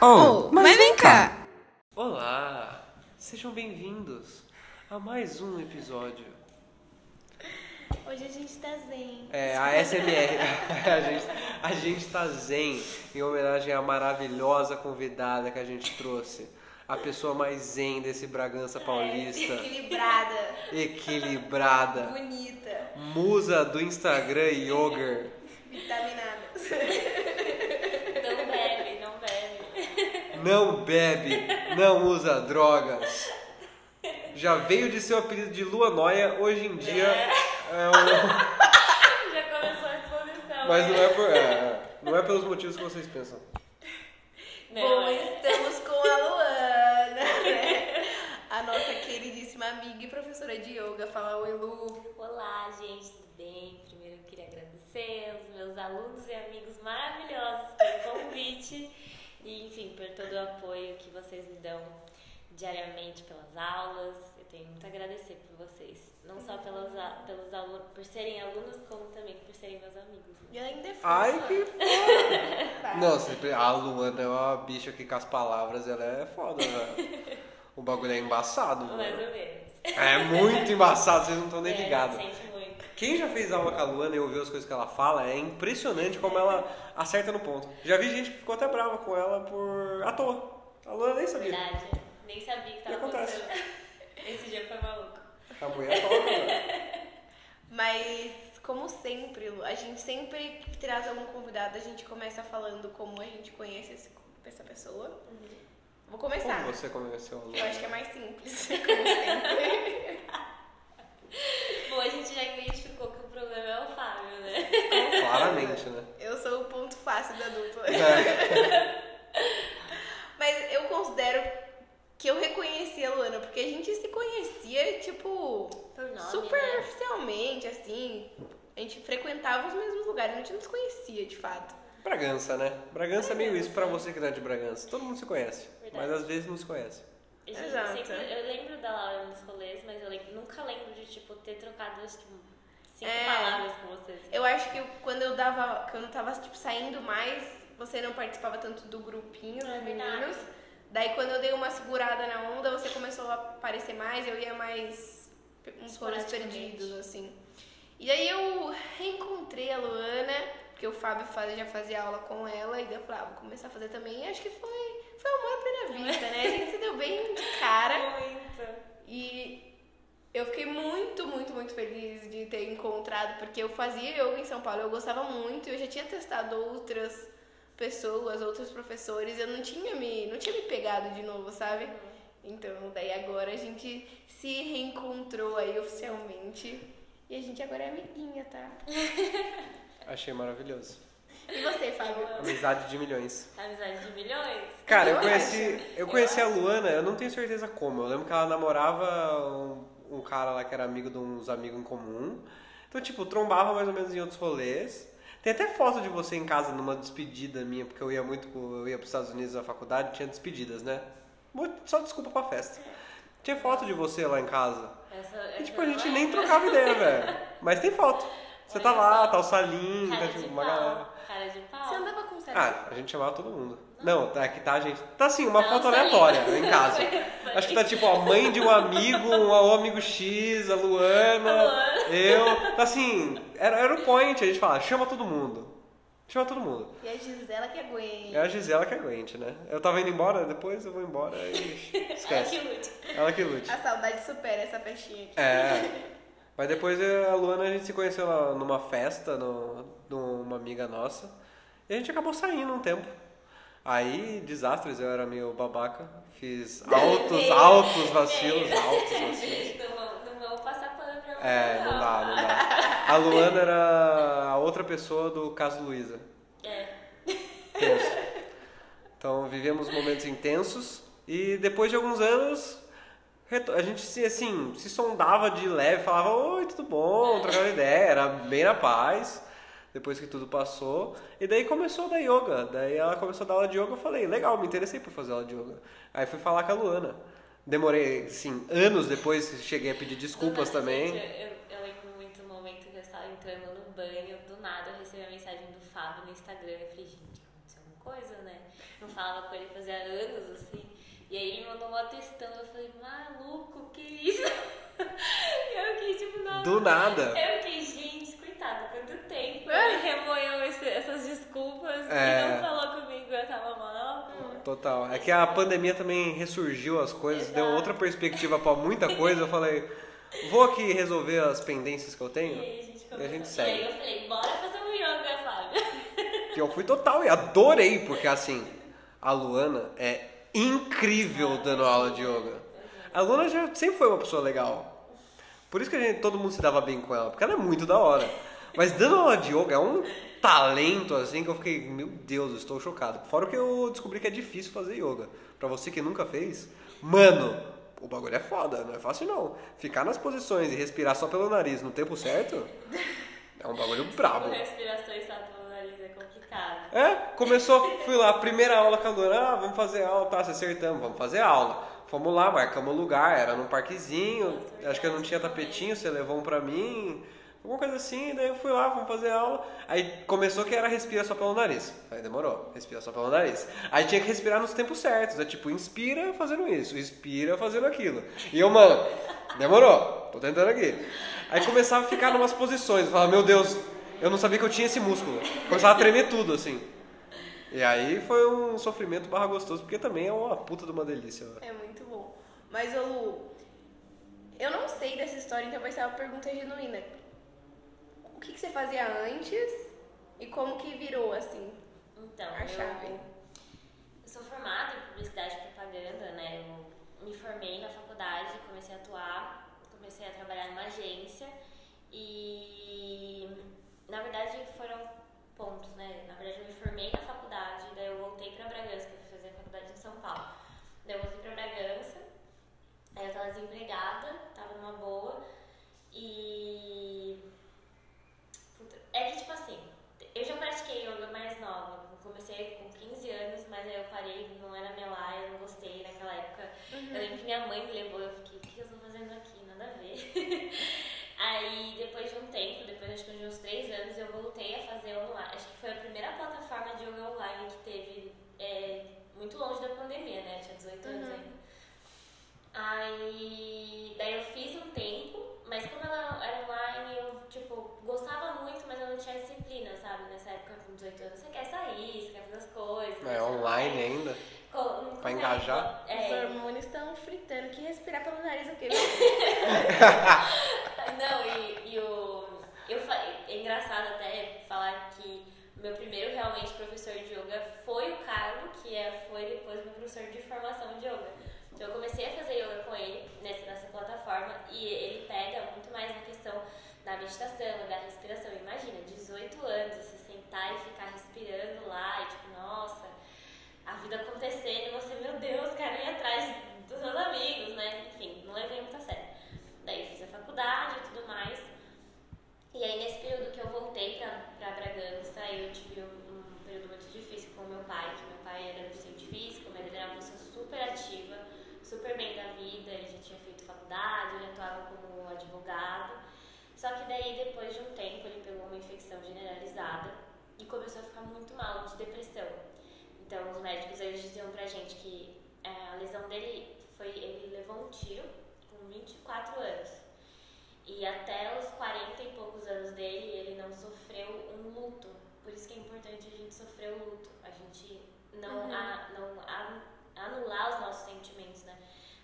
Oh, mas vem cá! Olá! Sejam bem-vindos a mais um episódio. Hoje a gente tá zen. É, a SMR. a, gente, a gente tá zen em homenagem à maravilhosa convidada que a gente trouxe. A pessoa mais zen desse Bragança Paulista. Equilibrada, Equilibrada. bonita, Musa do Instagram Yoga. vitaminadas. Não bebe, não bebe. Não bebe, não usa drogas. Já veio de seu apelido de Lua Noia, hoje em dia é um. Já começou a exposição. Mas não é, por, é, não é pelos motivos que vocês pensam. Não, Bom, é. estamos com a Luana, né? A nossa queridíssima amiga e professora de yoga. Fala oi, Lu. Olá, gente, tudo bem? Primeiro eu queria agradecer aos meus alunos e amigos maravilhosos pelo convite e, enfim, por todo o apoio que vocês me dão diariamente pelas aulas. Eu tenho muito a agradecer por vocês. Não só pelos, a- pelos alunos, por serem alunos, como também por serem meus amigos. né? E ainda é fofa. Ai, que. Não, sempre, a Luana é uma bicha que com as palavras ela é foda, velho. O bagulho é embaçado, Mais mano. ou menos. É muito embaçado, vocês não estão nem É, ligados. Quem já fez aula com a Luana e ouviu as coisas que ela fala, é impressionante como ela acerta no ponto. Já vi gente que ficou até brava com ela por. à toa. A Luana nem sabia. Verdade. Nem sabia que E tava acontece. acontecendo. Esse dia foi maluco. A mulher toca. Mas, como sempre, Lu, a gente sempre que traz algum convidado, a gente começa falando como a gente conhece esse- essa pessoa. Vou começar. Como você conheceu a Eu Luana? acho que é mais simples, como sempre. Bom, a gente já identificou que o problema é o Fábio, né? Claramente, né? Eu sou o ponto fácil da dupla. É. Mas eu considero que eu reconheci a Luana, porque a gente se conhecia, tipo, né? superficialmente, assim. A gente frequentava os mesmos lugares, a gente não se conhecia de fato. Bragança, né? Bragança é meio isso pra você que é de Bragança. Todo mundo se conhece, Verdade. mas às vezes não se conhece. Gente Exato. sempre- eu lembro da Laura nos rolês, mas eu lembro- nunca lembro de, tipo, ter trocado, acho que, cinco É. palavras com vocês. Eu acho que quando eu dava, quando eu tava, tipo, saindo mais, você não participava tanto do grupinho É dos verdade. meninos. Daí quando eu dei uma segurada na onda, você começou a aparecer mais, eu ia mais uns Esporadicamente. perdidos, assim. E aí eu reencontrei a Luana, porque o Fábio faz- já fazia aula com ela, e daí eu falei, ah, vou começar a fazer também. E acho que foi, foi amor à primeira vista, né? A gente se deu bem de cara. Muito. E eu fiquei muito, muito, muito feliz de ter encontrado, porque eu fazia yoga em São Paulo, eu gostava muito, eu já tinha testado outras pessoas, outros professores, eu não tinha me, não tinha me pegado de novo, sabe? Então, daí agora a gente se reencontrou aí oficialmente. E a gente agora é amiguinha, tá? Achei maravilhoso. E você, Fábio? Amizade de milhões. Amizade de milhões. Cara, eu Eu conheci, eu conheci a Luana, eu não tenho certeza como. Eu lembro que ela namorava um, um cara lá que era amigo de uns amigos em comum. Então, tipo, trombava mais ou menos em outros rolês. Tem até foto de você em casa numa despedida minha, porque eu ia muito, eu ia para os Estados Unidos na faculdade, tinha despedidas, né? Muito- Só desculpa pra festa. Tinha foto de você lá em casa. Essa, E, essa tipo, a gente é? nem trocava ideia, velho. Mas tem foto. Você tá lá, só. tá o Salim, Cara tá tipo, pau. uma galera. Cara de pau. Você andava com certo? Ah, a gente chamava todo mundo. Não, tá aqui tá gente. Tá assim, uma Não, foto aleatória em casa. Acho que tá tipo a mãe de um amigo, um o amigo X, a Luana, A Luana. eu. Tá assim, era, era o point, a gente fala, chama todo mundo. Chama todo mundo. E a Gisela que aguenta. É a Gisela que aguente, né? Eu tava indo embora, depois eu vou embora e Ela esquece. que lute. Ela que lute. A saudade supera essa festinha aqui. É. Mas depois eu- a Luana a gente se conheceu numa festa, no, numa amiga nossa. E a gente acabou saindo um tempo. Aí, desastres, eu era meio babaca. Fiz altos, altos vacilos, altos vacilos. Não, vamos- não vamos passar pano pra você. É, não dá, não dá. A Luana era a outra pessoa do caso Luísa. É. Tenso. Então vivemos momentos intensos e depois de alguns anos a gente se assim se sondava de leve, falava oi tudo bom, trocava ideia, era bem na paz. Depois que tudo passou e daí começou a dar yoga, daí ela começou a dar aula de yoga, eu falei legal, me interessei por fazer aula de yoga. Aí fui falar com a Luana. Demorei, assim, anos depois cheguei a pedir desculpas nada, também. gente, eu, eu lembro muito o momento que eu estava entrando no banho, do nada eu recebi a mensagem do Fábio no Instagram. Eu falei, gente, aconteceu alguma coisa, né? Não falava com ele fazia anos, assim. E aí ele mandou uma textão, eu falei, maluco, que isso? eu fiquei tipo, não. Do nada. Eu fiquei, gente, coitado, quanto tempo. Ele remoeu esse- essas desculpas É. e não falou comigo, eu tava mal. Total. É que a pandemia também ressurgiu as coisas, deu Exato. outra perspectiva pra muita coisa. Eu falei, vou aqui resolver as pendências que eu E tenho. aí a gente E a gente segue. E aí eu falei, bora fazer um yoga, Fábio. Que eu fui total e adorei, porque assim, a Luana é incrível dando aula de yoga. A Luana já sempre foi uma pessoa legal. Por isso que a gente, todo mundo se dava bem com ela, porque ela é muito da hora. Mas dando aula de yoga é um talento assim que eu fiquei, meu Deus, eu estou chocado. Fora que eu descobri que é difícil fazer yoga. Pra você que nunca fez, mano, o bagulho é foda, não é fácil não. Ficar nas posições e respirar só pelo nariz no tempo certo é um bagulho brabo. Respirações só pelo nariz é complicado. É, começou, fui lá, primeira aula com a Luana, ah, vamos fazer aula, tá, se acertamos, vamos fazer aula. Fomos lá, marcamos o lugar, era num parquezinho, acho que eu não tinha tapetinho, você levou um pra mim, alguma coisa assim, daí eu fui lá, vamos fazer aula. Aí começou que era respira só pelo nariz. Aí demorou, respira só pelo nariz. Aí tinha que respirar nos tempos certos, é tipo, inspira fazendo isso, expira fazendo aquilo. E eu, mano, demorou, tô tentando aqui. Aí começava a ficar numas posições, eu falava, meu Deus, eu não sabia que eu tinha esse músculo. Começava a tremer tudo, assim. E aí foi um sofrimento barra gostoso, porque também é uma puta de uma delícia. ó. É muito bom. Mas, ô Lu, eu não sei dessa história, então vai ser uma pergunta genuína. O que, você fazia antes e como que virou, assim, Então, a chave? eu, eu sou formada em publicidade e propaganda, né? Eu me formei na faculdade, comecei a atuar, comecei a trabalhar numa agência e na verdade foram pontos, né? Na verdade eu me formei na faculdade, daí eu voltei pra Bragança, que eu fui fazer a faculdade em São Paulo. Daí eu voltei pra Bragança, aí eu tava desempregada, tava numa boa e É que, tipo assim, eu já pratiquei yoga mais nova. Comecei com 15 anos, mas aí eu parei, não era minha lá, eu não gostei naquela época. Eu lembro que minha mãe me levou, eu fiquei, o que eu tô fazendo aqui? Nada a ver. aí, depois de um tempo, depois acho que de uns 3 anos, eu voltei a fazer online. Acho que foi a primeira plataforma de yoga online que teve, é, muito longe da pandemia, né? Eu tinha 18 anos Uhum. ainda. Aí, daí eu fiz um tempo, mas como ela era online, eu, tipo, gostava muito, mas eu não tinha disciplina, sabe? Nessa época, com 18 anos, você quer sair, você quer fazer as coisas. É online ainda. co- não Pra engajar? Os É, hormônios estão fritando. Que respirar pelo nariz o quê? Não, e, e o. Eu, é engraçado até falar que meu primeiro realmente professor de yoga foi o Carlo, que é, foi depois meu professor de formação de yoga. Então eu comecei a fazer yoga com ele nessa, nessa plataforma e ele pega muito mais na questão da meditação, da respiração. Imagina, 18 anos, você sentar e ficar respirando lá e tipo, nossa, a vida acontecendo e você, meu Deus, quero ir atrás dos meus amigos, né? Enfim, não levei muito a sério. Daí fiz a faculdade e tudo mais. E aí nesse período que eu voltei pra, pra Bragança, eu tive um, um período muito difícil com o meu pai, que meu pai era deficiente físico, mas ele era uma pessoa super ativa, super bem da vida, ele já tinha feito faculdade, ele atuava como advogado. Só que daí depois de um tempo ele pegou uma infecção generalizada e começou a ficar muito mal de depressão. Então os médicos eles diziam pra gente que é, a lesão dele foi, ele levou um tiro com 24 anos. E até os 40 e poucos anos dele, ele não sofreu um luto. Por isso que é importante a gente sofrer o luto. A gente não, Uhum. a- não a- anular os nossos sentimentos, né?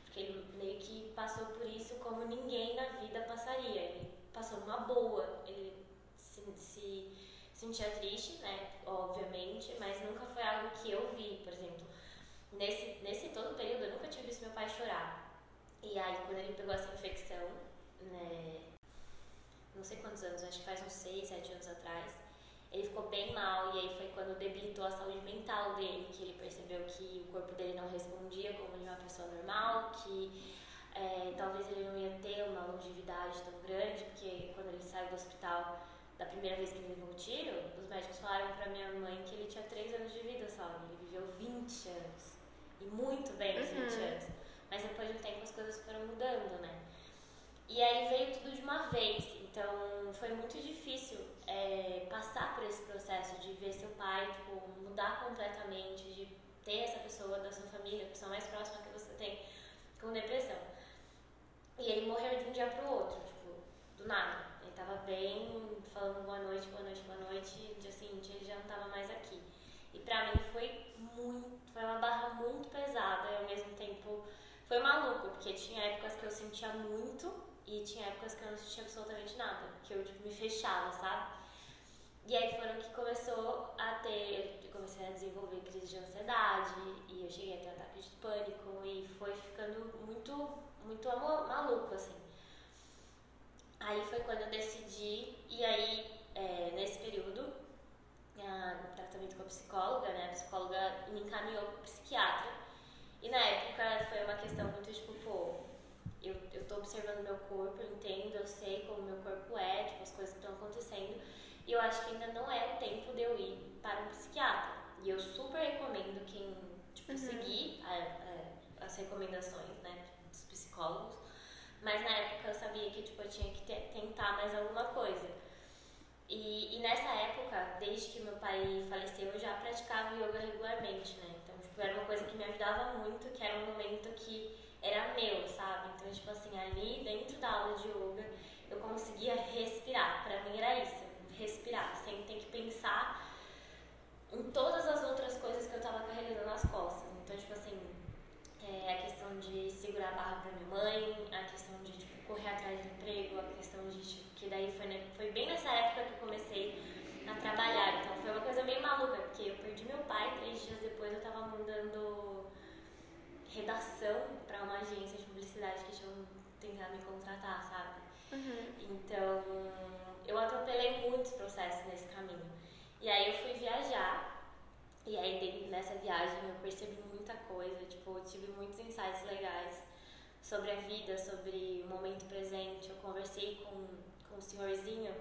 Porque ele meio que passou por isso como ninguém na vida passaria. Ele passou uma boa. Ele se, se sentia triste, né? Obviamente, mas nunca foi algo que eu vi, por exemplo. Nesse, nesse todo período, eu nunca tinha visto meu pai chorar. E aí, quando ele pegou essa infecção, né? Não sei quantos anos, acho que faz uns 6, 7 anos atrás. Ele ficou bem mal e aí foi quando debilitou a saúde mental dele, que ele percebeu que o corpo dele não respondia como de uma pessoa normal, que é, talvez ele não ia ter uma longevidade tão grande, porque quando ele saiu do hospital da primeira vez que ele levou o tiro, os médicos falaram pra minha mãe que ele tinha 3 anos de vida só, e ele viveu 20 anos. E muito bem os 20 Uhum. anos. Mas depois de um tempo as coisas foram mudando, né? E aí veio tudo de uma vez, então foi muito difícil é, passar por esse processo de ver seu pai tipo, mudar completamente, de ter essa pessoa da sua família, a pessoa mais próxima que você tem com depressão. E ele morreu de um dia pro outro, tipo, do nada. Ele tava bem, falando boa noite, boa noite, boa noite, no dia seguinte ele já não tava mais aqui. E pra mim foi muito, foi uma barra muito pesada e ao mesmo tempo foi maluco, porque tinha épocas que eu sentia muito e tinha épocas que eu não sentia absolutamente nada, que eu tipo, me fechava, sabe? E aí foram que começou a ter, eu comecei a desenvolver crise de ansiedade e eu cheguei a ter ataque de pânico e foi ficando muito, muito maluco, assim. Aí foi quando eu decidi, e aí é, nesse período, no tratamento com a psicóloga, né, a psicóloga me encaminhou para psiquiatra. E na época foi uma questão muito tipo, pô, eu, eu tô observando meu corpo, eu entendo, eu sei como meu corpo é, tipo, as coisas que estão acontecendo. E eu acho que ainda não é o tempo de eu ir para um psiquiatra. E eu super recomendo quem tipo, uhum. seguir a, a, as recomendações né, dos psicólogos. Mas na época eu sabia que tipo, eu tinha que tentar mais alguma coisa. E, e, nessa época, desde que meu pai faleceu, eu já praticava yoga regularmente, né? Então, tipo, era uma coisa que me ajudava muito, que era um momento que era meu, sabe? Então, tipo assim, ali dentro da aula de yoga, eu conseguia respirar. Para mim era isso respirar, sem ter que pensar em todas as outras coisas que eu tava carregando nas costas. Então, tipo assim, é, a questão de segurar a barra pra minha mãe, a questão de tipo, correr atrás do emprego, a questão de, tipo, que daí foi, né, foi bem nessa época que eu comecei a trabalhar. Então foi uma coisa meio maluca, porque eu perdi meu pai, três dias depois eu tava mandando redação para uma agência de publicidade que tinham tentado me contratar, sabe? Uhum. Então eu atropelei muitos processos nesse caminho. E aí eu fui viajar, e aí nessa viagem eu percebi muita coisa, tipo, eu tive muitos insights legais sobre a vida, sobre o momento presente. Eu conversei com, com um senhorzinho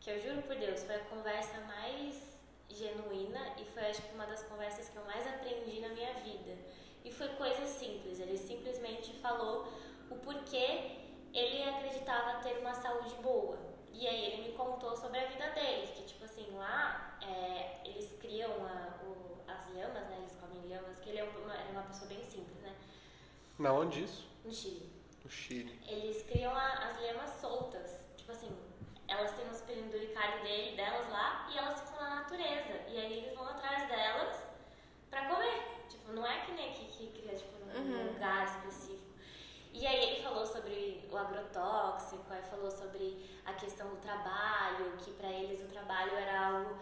que eu juro por Deus, foi a conversa mais genuína e foi acho que uma das conversas que eu mais aprendi na minha vida. E foi coisa simples, ele simplesmente falou o porquê ele acreditava ter uma saúde boa. E aí ele me contou sobre a vida deles, que tipo assim, lá é, eles criam a, o, as lhamas, né? Eles comem lhamas, que ele é uma, era uma pessoa bem simples, né? Na onde isso? No Chile. No Chile. Eles criam a, as lhamas soltas. Tipo assim, elas têm os penduricários dele, delas lá e elas ficam na natureza. E aí eles vão atrás delas pra comer. Tipo, não é que nem aqui que cria tipo, num uhum. lugar específico. E aí ele falou sobre o agrotóxico, aí falou sobre a questão do trabalho, que para eles o trabalho era algo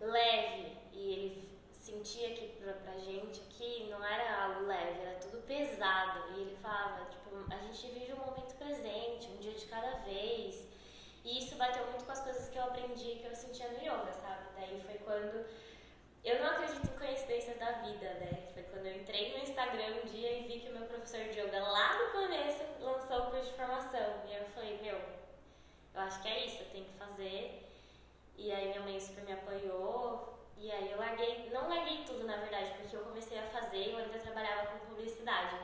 leve e ele sentia que pra, pra gente aqui não era algo leve, era tudo pesado. E ele falava, tipo, a gente vive um momento presente, um dia de cada vez. E isso bateu muito com as coisas que eu aprendi, que eu sentia no yoga, sabe? Daí foi quando eu não acredito em coincidências da vida, né? Foi quando eu entrei no Instagram um dia e vi que o meu professor de yoga lá no começo lançou o curso de formação. E eu falei, meu, eu acho que é isso, eu tenho que fazer. E aí minha mãe super me apoiou. E aí eu larguei, não larguei tudo na verdade, porque eu comecei a fazer, eu ainda trabalhava com publicidade.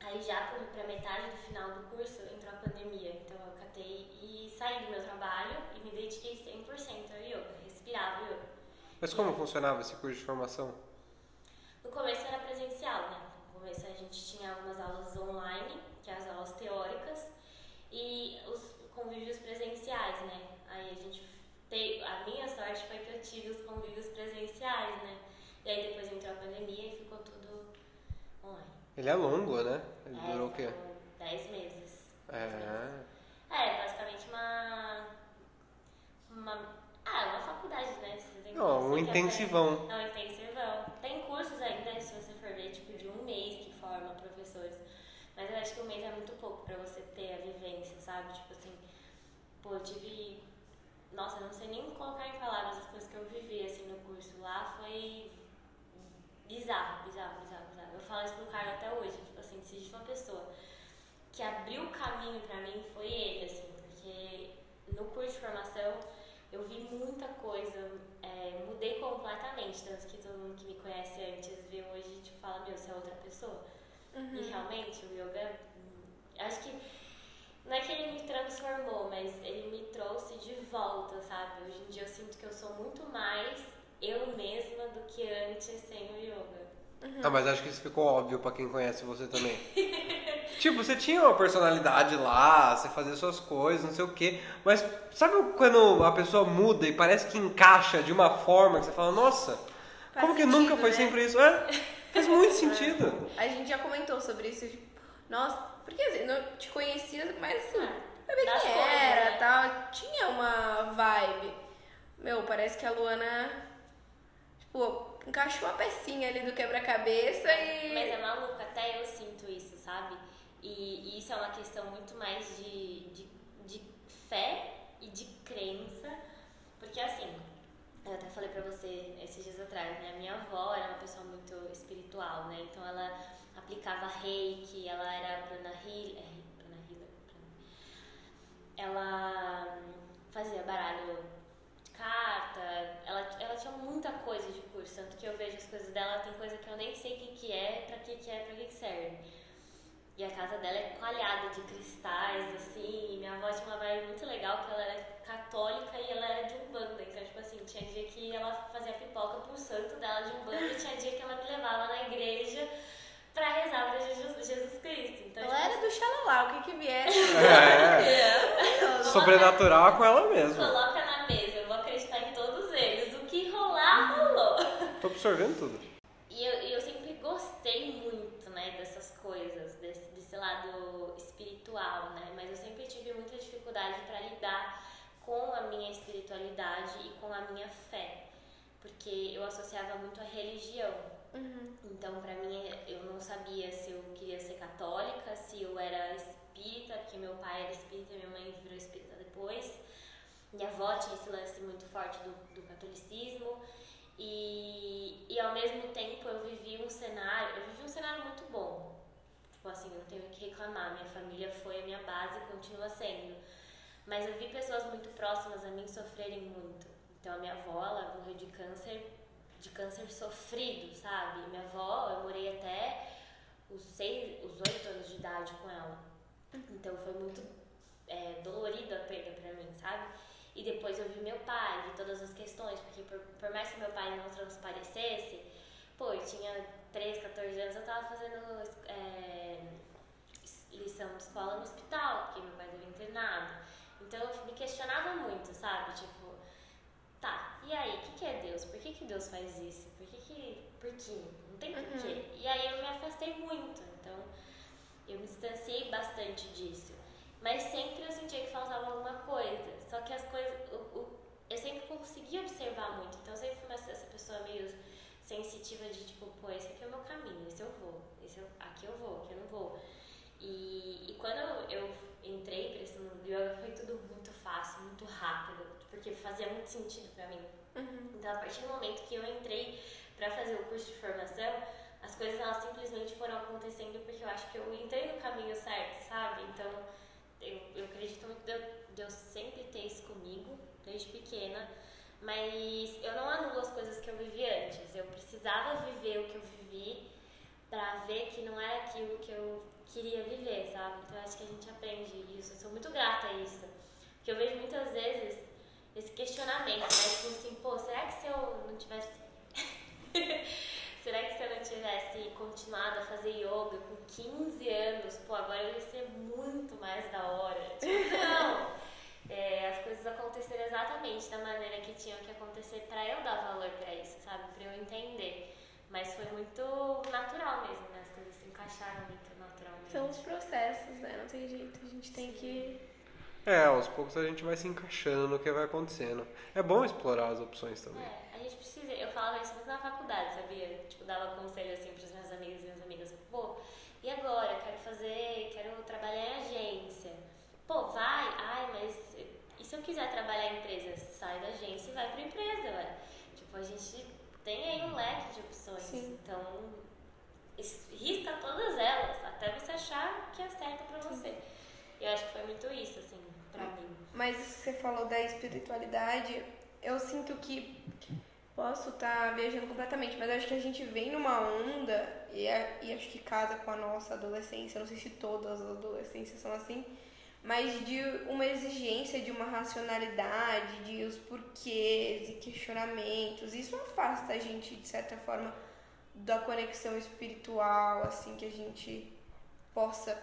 Aí já pra metade do final do curso entrou a pandemia, então eu catei e saí do meu trabalho e me dediquei 100% ao yoga, respirava yoga. Mas como funcionava esse curso de formação? No começo era presencial, né? No começo a gente tinha algumas aulas online, que é as aulas teóricas, e os convívios presenciais, a minha sorte foi que eu tive os convívios presenciais, né? E aí depois entrou a pandemia e ficou tudo online. Ele é longo, né? Ele é, durou o quê? Dez meses. É. meses. É, basicamente uma. Uma. Ah, uma faculdade, né? Não, um intensivão. É um intensivão. Tem cursos ainda, se você for ver, tipo, de um mês que forma professores. Mas eu acho que um mês é muito pouco pra você ter a vivência, sabe? Tipo assim, pô, eu tive. Nossa, não sei nem colocar em palavras as coisas que eu vivi, assim, no curso. Lá foi bizarro, bizarro, bizarro, bizarro. Eu falo isso pro Carlos até hoje, tipo assim, se existe uma pessoa que abriu o caminho pra mim, foi ele, assim, porque no curso de formação eu vi muita coisa, é, mudei completamente, tanto que todo mundo que me conhece antes vê hoje e tipo, fala, meu, você é outra pessoa. Uhum. E realmente o yoga, acho que não é que ele me transformou, mas ele me trouxe de volta, sabe? Hoje em dia eu sinto que eu sou muito mais eu mesma do que antes sem o yoga. Ah, mas acho que isso ficou óbvio pra quem conhece você também. tipo, você tinha uma personalidade lá, você fazia suas coisas, não sei o quê. Mas sabe quando a pessoa muda e parece que encaixa de uma forma que você fala, nossa, Faz como que sentido, nunca foi né? sempre isso? É, faz muito sentido. A gente já comentou sobre isso, tipo, nossa, porque assim, não te conhecia, mas assim, Ah, sabia das quem coisas, era né? tal. Tinha uma vibe. Meu, parece que a Luana, tipo, encaixou a pecinha ali do quebra-cabeça e. Mas é maluco, até eu sinto isso, sabe? E, e isso é uma questão muito mais de, de, de fé e de crença. Porque assim, eu até falei pra você esses dias atrás, né? A minha avó era uma pessoa muito espiritual, né? Então ela aplicava reiki, ela era prana healer. Prana healer? Ela hum, fazia baralho de carta, ela, ela tinha muita coisa de curso, tanto que eu vejo as coisas dela, tem coisa que eu nem sei o que, que é, pra que, que é, pra que, que serve. E a casa dela é coalhada de cristais, assim, minha avó tinha uma vibe muito legal, que ela era católica e ela era de Umbanda, então, tipo assim, tinha dia que ela fazia pipoca pro santo dela de Umbanda e tinha dia que ela me levava na igreja pra rezar pra Jesus, Jesus Cristo. Então, Ela tipo, era do xalala, o que que vier. É, sobrenatural com ela mesma. Coloca na mesa, eu vou acreditar em todos eles. O que rolar, rolou. Tô absorvendo tudo. E eu, eu sempre gostei muito, né, dessas coisas, desse, desse lado espiritual, né? Mas eu sempre tive muita dificuldade para lidar com a minha espiritualidade e com a minha fé. Porque eu associava muito a religião. Então, pra mim, eu não sabia se eu queria ser católica, se eu era espírita, porque meu pai era espírita, minha mãe virou espírita depois. Minha avó tinha esse lance muito forte do, do catolicismo. E, e ao mesmo tempo eu vivi um cenário, eu vivi um cenário muito bom. Tipo assim, eu não tenho o que reclamar, minha família foi a minha base e continua sendo. Mas eu vi pessoas muito próximas a mim sofrerem muito. Então a minha avó, ela morreu de câncer, de câncer sofrido, sabe? Minha avó, eu morei até os seis, os oito anos de idade com ela. Então foi muito é, dolorido a perda pra mim, sabe? E depois eu vi meu pai, vi todas as questões, porque por, por mais que meu pai não transparecesse, pô, eu tinha 13, 14 anos, eu tava fazendo é, lição de escola no hospital, porque meu pai teve internado. Então eu me questionava muito, sabe? Tipo, tá, e aí, o que, que é Deus? Por que, que Deus faz isso? Por que que... Por quê? Não tem porquê. E aí eu me afastei muito, então eu me distanciei bastante disso. Mas sempre eu sentia que faltava alguma coisa. Só que as coisas. O, o- eu sempre conseguia observar muito. Então eu sempre fui uma- essa pessoa meio sensitiva de tipo, pô, esse aqui é o meu caminho, esse eu vou, esse eu, aqui eu vou, aqui eu não vou. E, e quando eu, entrei pra esse mundo do yoga foi tudo muito fácil, muito rápido, porque fazia muito sentido pra mim. Então a partir do momento que eu entrei pra fazer o curso de formação, as coisas elas simplesmente foram acontecendo porque eu acho que eu entrei no caminho certo, sabe? Então eu, eu acredito muito de de eu sempre ter isso comigo, desde pequena, mas eu não anulo as coisas que eu vivi antes. Eu precisava viver o que eu vivi pra ver que não era aquilo que eu queria viver, sabe? Então eu acho que a gente aprende isso. Eu sou muito grata a isso. Porque eu vejo muitas vezes esse questionamento, né? Tipo assim, pô, será que se eu não tivesse. será que se eu não tivesse continuado a fazer yoga com 15 anos, pô, agora eu ia ser muito mais da hora? Tipo, não! É, as coisas aconteceram exatamente da maneira que tinham que acontecer pra eu dar valor pra isso, sabe? Pra eu entender. Mas foi muito natural mesmo, né? As coisas se encaixaram muito naturalmente. São os processos, né? Não tem jeito. A gente tem que. É, aos poucos a gente vai se encaixando no que vai acontecendo. É bom explorar as opções também. É, a gente precisa. Eu falava isso muito na faculdade, sabia? Tipo, dava conselho assim pros meus amigos e minhas amigas. Pô, e agora? Quero fazer. Quero trabalhar em agência. Pô, vai? Ai, mas. E se eu quiser trabalhar em empresa? Sai da agência e vai pra empresa, velho. Tipo, a gente tem aí um leque de opções. Sim. Então, risca todas elas, até você achar que é certo pra você. Eu acho que foi muito isso, assim, pra mim. Mas você falou da espiritualidade, eu sinto que posso estar viajando completamente, mas acho que a gente vem numa onda e, é- e acho que casa com a nossa adolescência. Não sei se todas as adolescências são assim, mas de uma exigência de uma racionalidade, de os porquês e questionamentos. Isso afasta a gente, de certa forma, da conexão espiritual, assim, que a gente possa,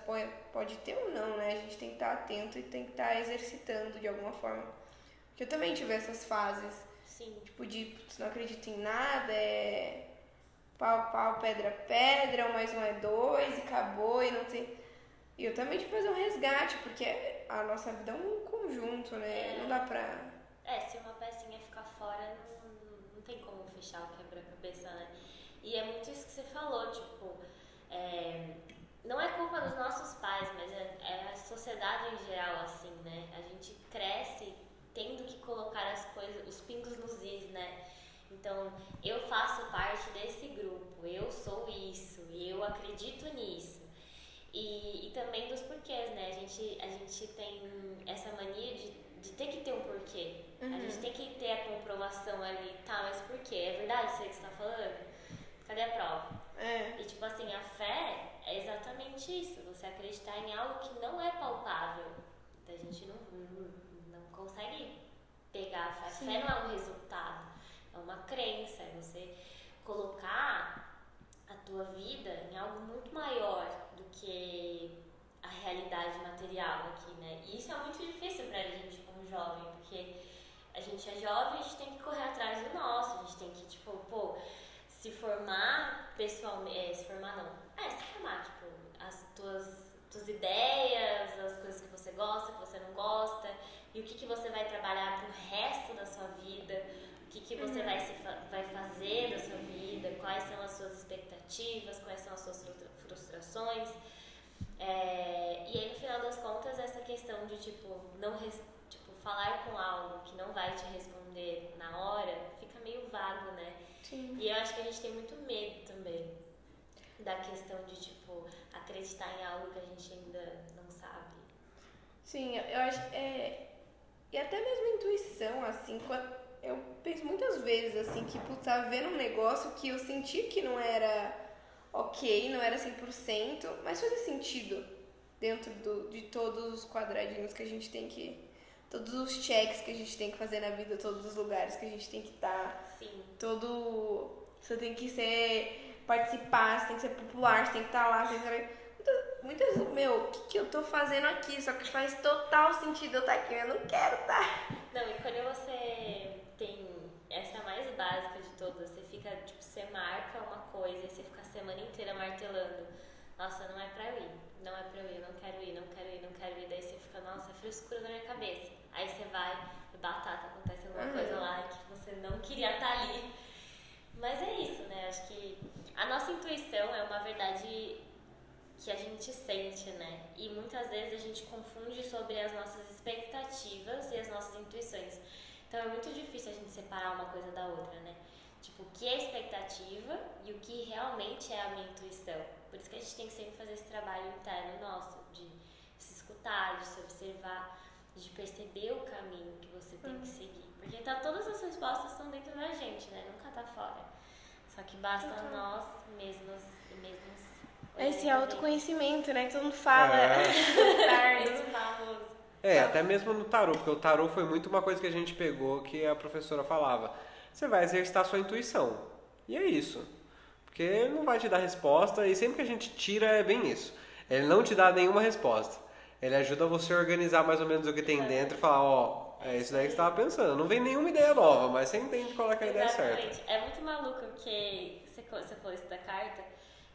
pode ter ou não, né? A gente tem que estar atento e tem que estar exercitando de alguma forma. Porque eu também tive essas fases. Sim. Tipo, de putz, não acredito em nada, é pau, pau, pedra, pedra, um mais um é dois e acabou e não tem. E eu também tive que fazer um resgate, porque a nossa vida é um conjunto, né? É. Não dá pra. É, se uma pecinha ficar fora, não, não tem como fechar o quebra-cabeça, né? E é muito isso que você falou, tipo, é, não é culpa dos nossos pais, mas é, é, a sociedade em geral, assim, né? A gente cresce tendo que colocar as coisas, os pingos nos is, né? Então, eu faço parte desse grupo, eu sou isso, eu acredito nisso. E, e também dos porquês, né? A gente, a gente tem essa mania de, de ter que ter um porquê. Uhum. A gente tem que ter a comprovação ali, tá, mas por quê? É verdade isso aí que você tá falando? Cadê a prova? É. E tipo assim, a fé é exatamente isso, você acreditar em algo que não é palpável. Então a gente não, não, não consegue pegar a fé. Sim. A fé não é um resultado, é uma crença, é você colocar a tua vida em algo muito maior do que a realidade material aqui, né? E isso é muito difícil pra gente como jovem, porque a gente é jovem, a gente tem que correr atrás do nosso, a gente tem que, tipo, pô, se formar pessoalmente, é, se formar não, é, se formar, tipo, as tuas, tuas ideias, as coisas que você gosta, que você não gosta, e o que, que você vai trabalhar pro resto da sua vida, o que, que você uhum. vai, se, vai fazer da sua vida, quais são as suas expectativas, quais são as suas frustrações. É, e aí, no final das contas, essa questão de, tipo, não tipo, falar com algo que não vai te responder na hora, fica meio vago, né? Sim. E eu acho que a gente tem muito medo também da questão de, tipo, acreditar em algo que a gente ainda não sabe. Sim, eu acho. É... E até mesmo intuição, assim, eu penso muitas vezes, assim, que, putz, tava vendo um negócio que eu senti que não era ok, não era 100%, mas fazia sentido dentro do, de todos os quadradinhos que a gente tem que. Todos os checks que a gente tem que fazer na vida, todos os lugares que a gente tem que estar. Tá. Sim. Todo. Você tem que ser. participar, você tem que ser popular, você tem que estar tá lá, você tem que. Muitas, muitas meu, o que, que eu tô fazendo aqui? Só que faz total sentido eu estar tá aqui, eu não quero estar. Não, e quando você tem essa mais básica de todas, você fica, tipo, você marca uma coisa e você fica a semana inteira martelando. Nossa, não é pra ir, não é pra eu ir, não quero ir, não quero ir, não quero ir. Daí você fica, nossa, é frescura na minha cabeça. Aí você vai, batata, acontece alguma uhum. coisa lá que você não queria estar tá ali. Mas é isso, né? Acho que a nossa intuição é uma verdade que a gente sente, né? E muitas vezes a gente confunde sobre as nossas expectativas e as nossas intuições. Então é muito difícil a gente separar uma coisa da outra, né? Tipo, o que é expectativa e o que realmente é a minha intuição. Por isso que a gente tem que sempre fazer esse trabalho interno nosso, de se escutar, de se observar, de perceber o caminho que você tem que uhum. seguir. Porque tá, todas as respostas estão dentro da gente, né? Nunca tá fora. Só que basta uhum. nós mesmos, mesmos esse autoconhecimento, né? Que todo mundo fala. É. Esse famoso. É, até mesmo no tarô, porque o tarô foi muito uma coisa que a gente pegou que a professora falava. Você vai exercitar sua intuição. E é isso. Porque ele não vai te dar resposta e sempre que a gente tira é bem isso. Ele não te dá nenhuma resposta. Ele ajuda você a organizar mais ou menos o que tem dentro e falar, ó, oh, é isso daí que você estava pensando. Não vem nenhuma ideia nova, mas você entende qual é a ideia certa. É muito maluco você, você falou isso da carta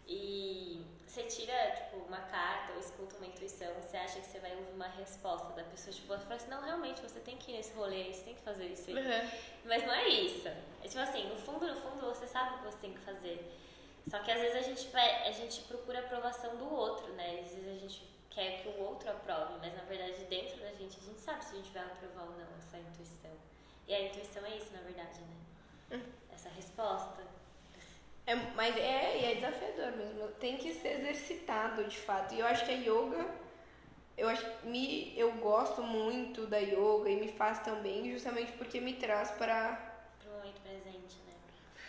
e você tira, tipo, uma carta ou escuta uma intuição, você acha que você vai ouvir uma resposta da pessoa, tipo, você fala assim, não, realmente, você tem que ir nesse rolê, você tem que fazer isso aí. Uhum. Mas não é isso. É tipo assim, no fundo, no fundo, você sabe o que você tem que fazer. Só que às vezes a gente, a gente procura a aprovação do outro, né? Às vezes a gente quer que o outro aprove, mas na verdade dentro da gente a gente sabe se a gente vai aprovar ou não essa intuição. E a intuição é isso, na verdade, né? Hum. Essa resposta. É, mas é, é desafiador mesmo. Tem que ser exercitado de fato. E eu acho que a yoga, eu acho me, eu gosto muito da yoga e me faz também, justamente porque me traz para o momento presente, né?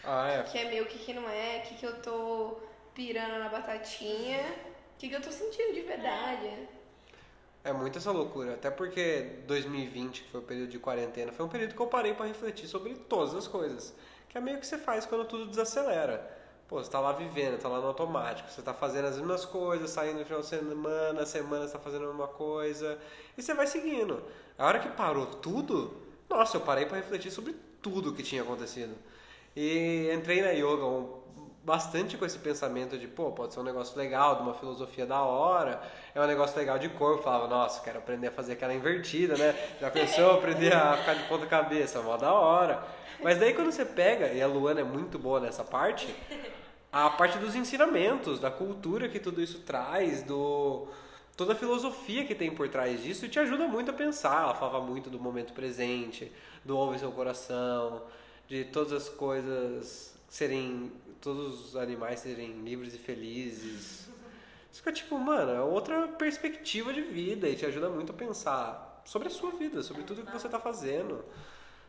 Ah, é. Que é meu, o que, que não é, o que, que eu tô pirando na batatinha, o que, que eu tô sentindo de verdade. É. É muito essa loucura, até porque 2020, que foi o período de quarentena, foi um período que eu parei para refletir sobre todas as coisas que é meio que você faz quando tudo desacelera. Pô, você tá lá vivendo, tá lá no automático, você tá fazendo as mesmas coisas, saindo no final de semana, semana você tá fazendo a mesma coisa, e você vai seguindo. A hora que parou tudo, nossa, eu parei para refletir sobre tudo que tinha acontecido. E entrei na yoga bastante com esse pensamento de, pô, pode ser um negócio legal, de uma filosofia da hora, é um negócio legal de corpo. Eu falava, nossa, quero aprender a fazer aquela invertida, né? Já pensou aprender a ficar de ponta cabeça, mó da hora. Mas daí quando você pega, e a Luana é muito boa nessa parte, a parte dos ensinamentos, da cultura que tudo isso traz, do toda a filosofia que tem por trás disso te ajuda muito a pensar. Ela falava muito do momento presente, do ouve seu coração, de todas as coisas serem, todos os animais serem livres e felizes. Isso fica tipo, mano, é outra perspectiva de vida e te ajuda muito a pensar sobre a sua vida, sobre tudo que você está fazendo,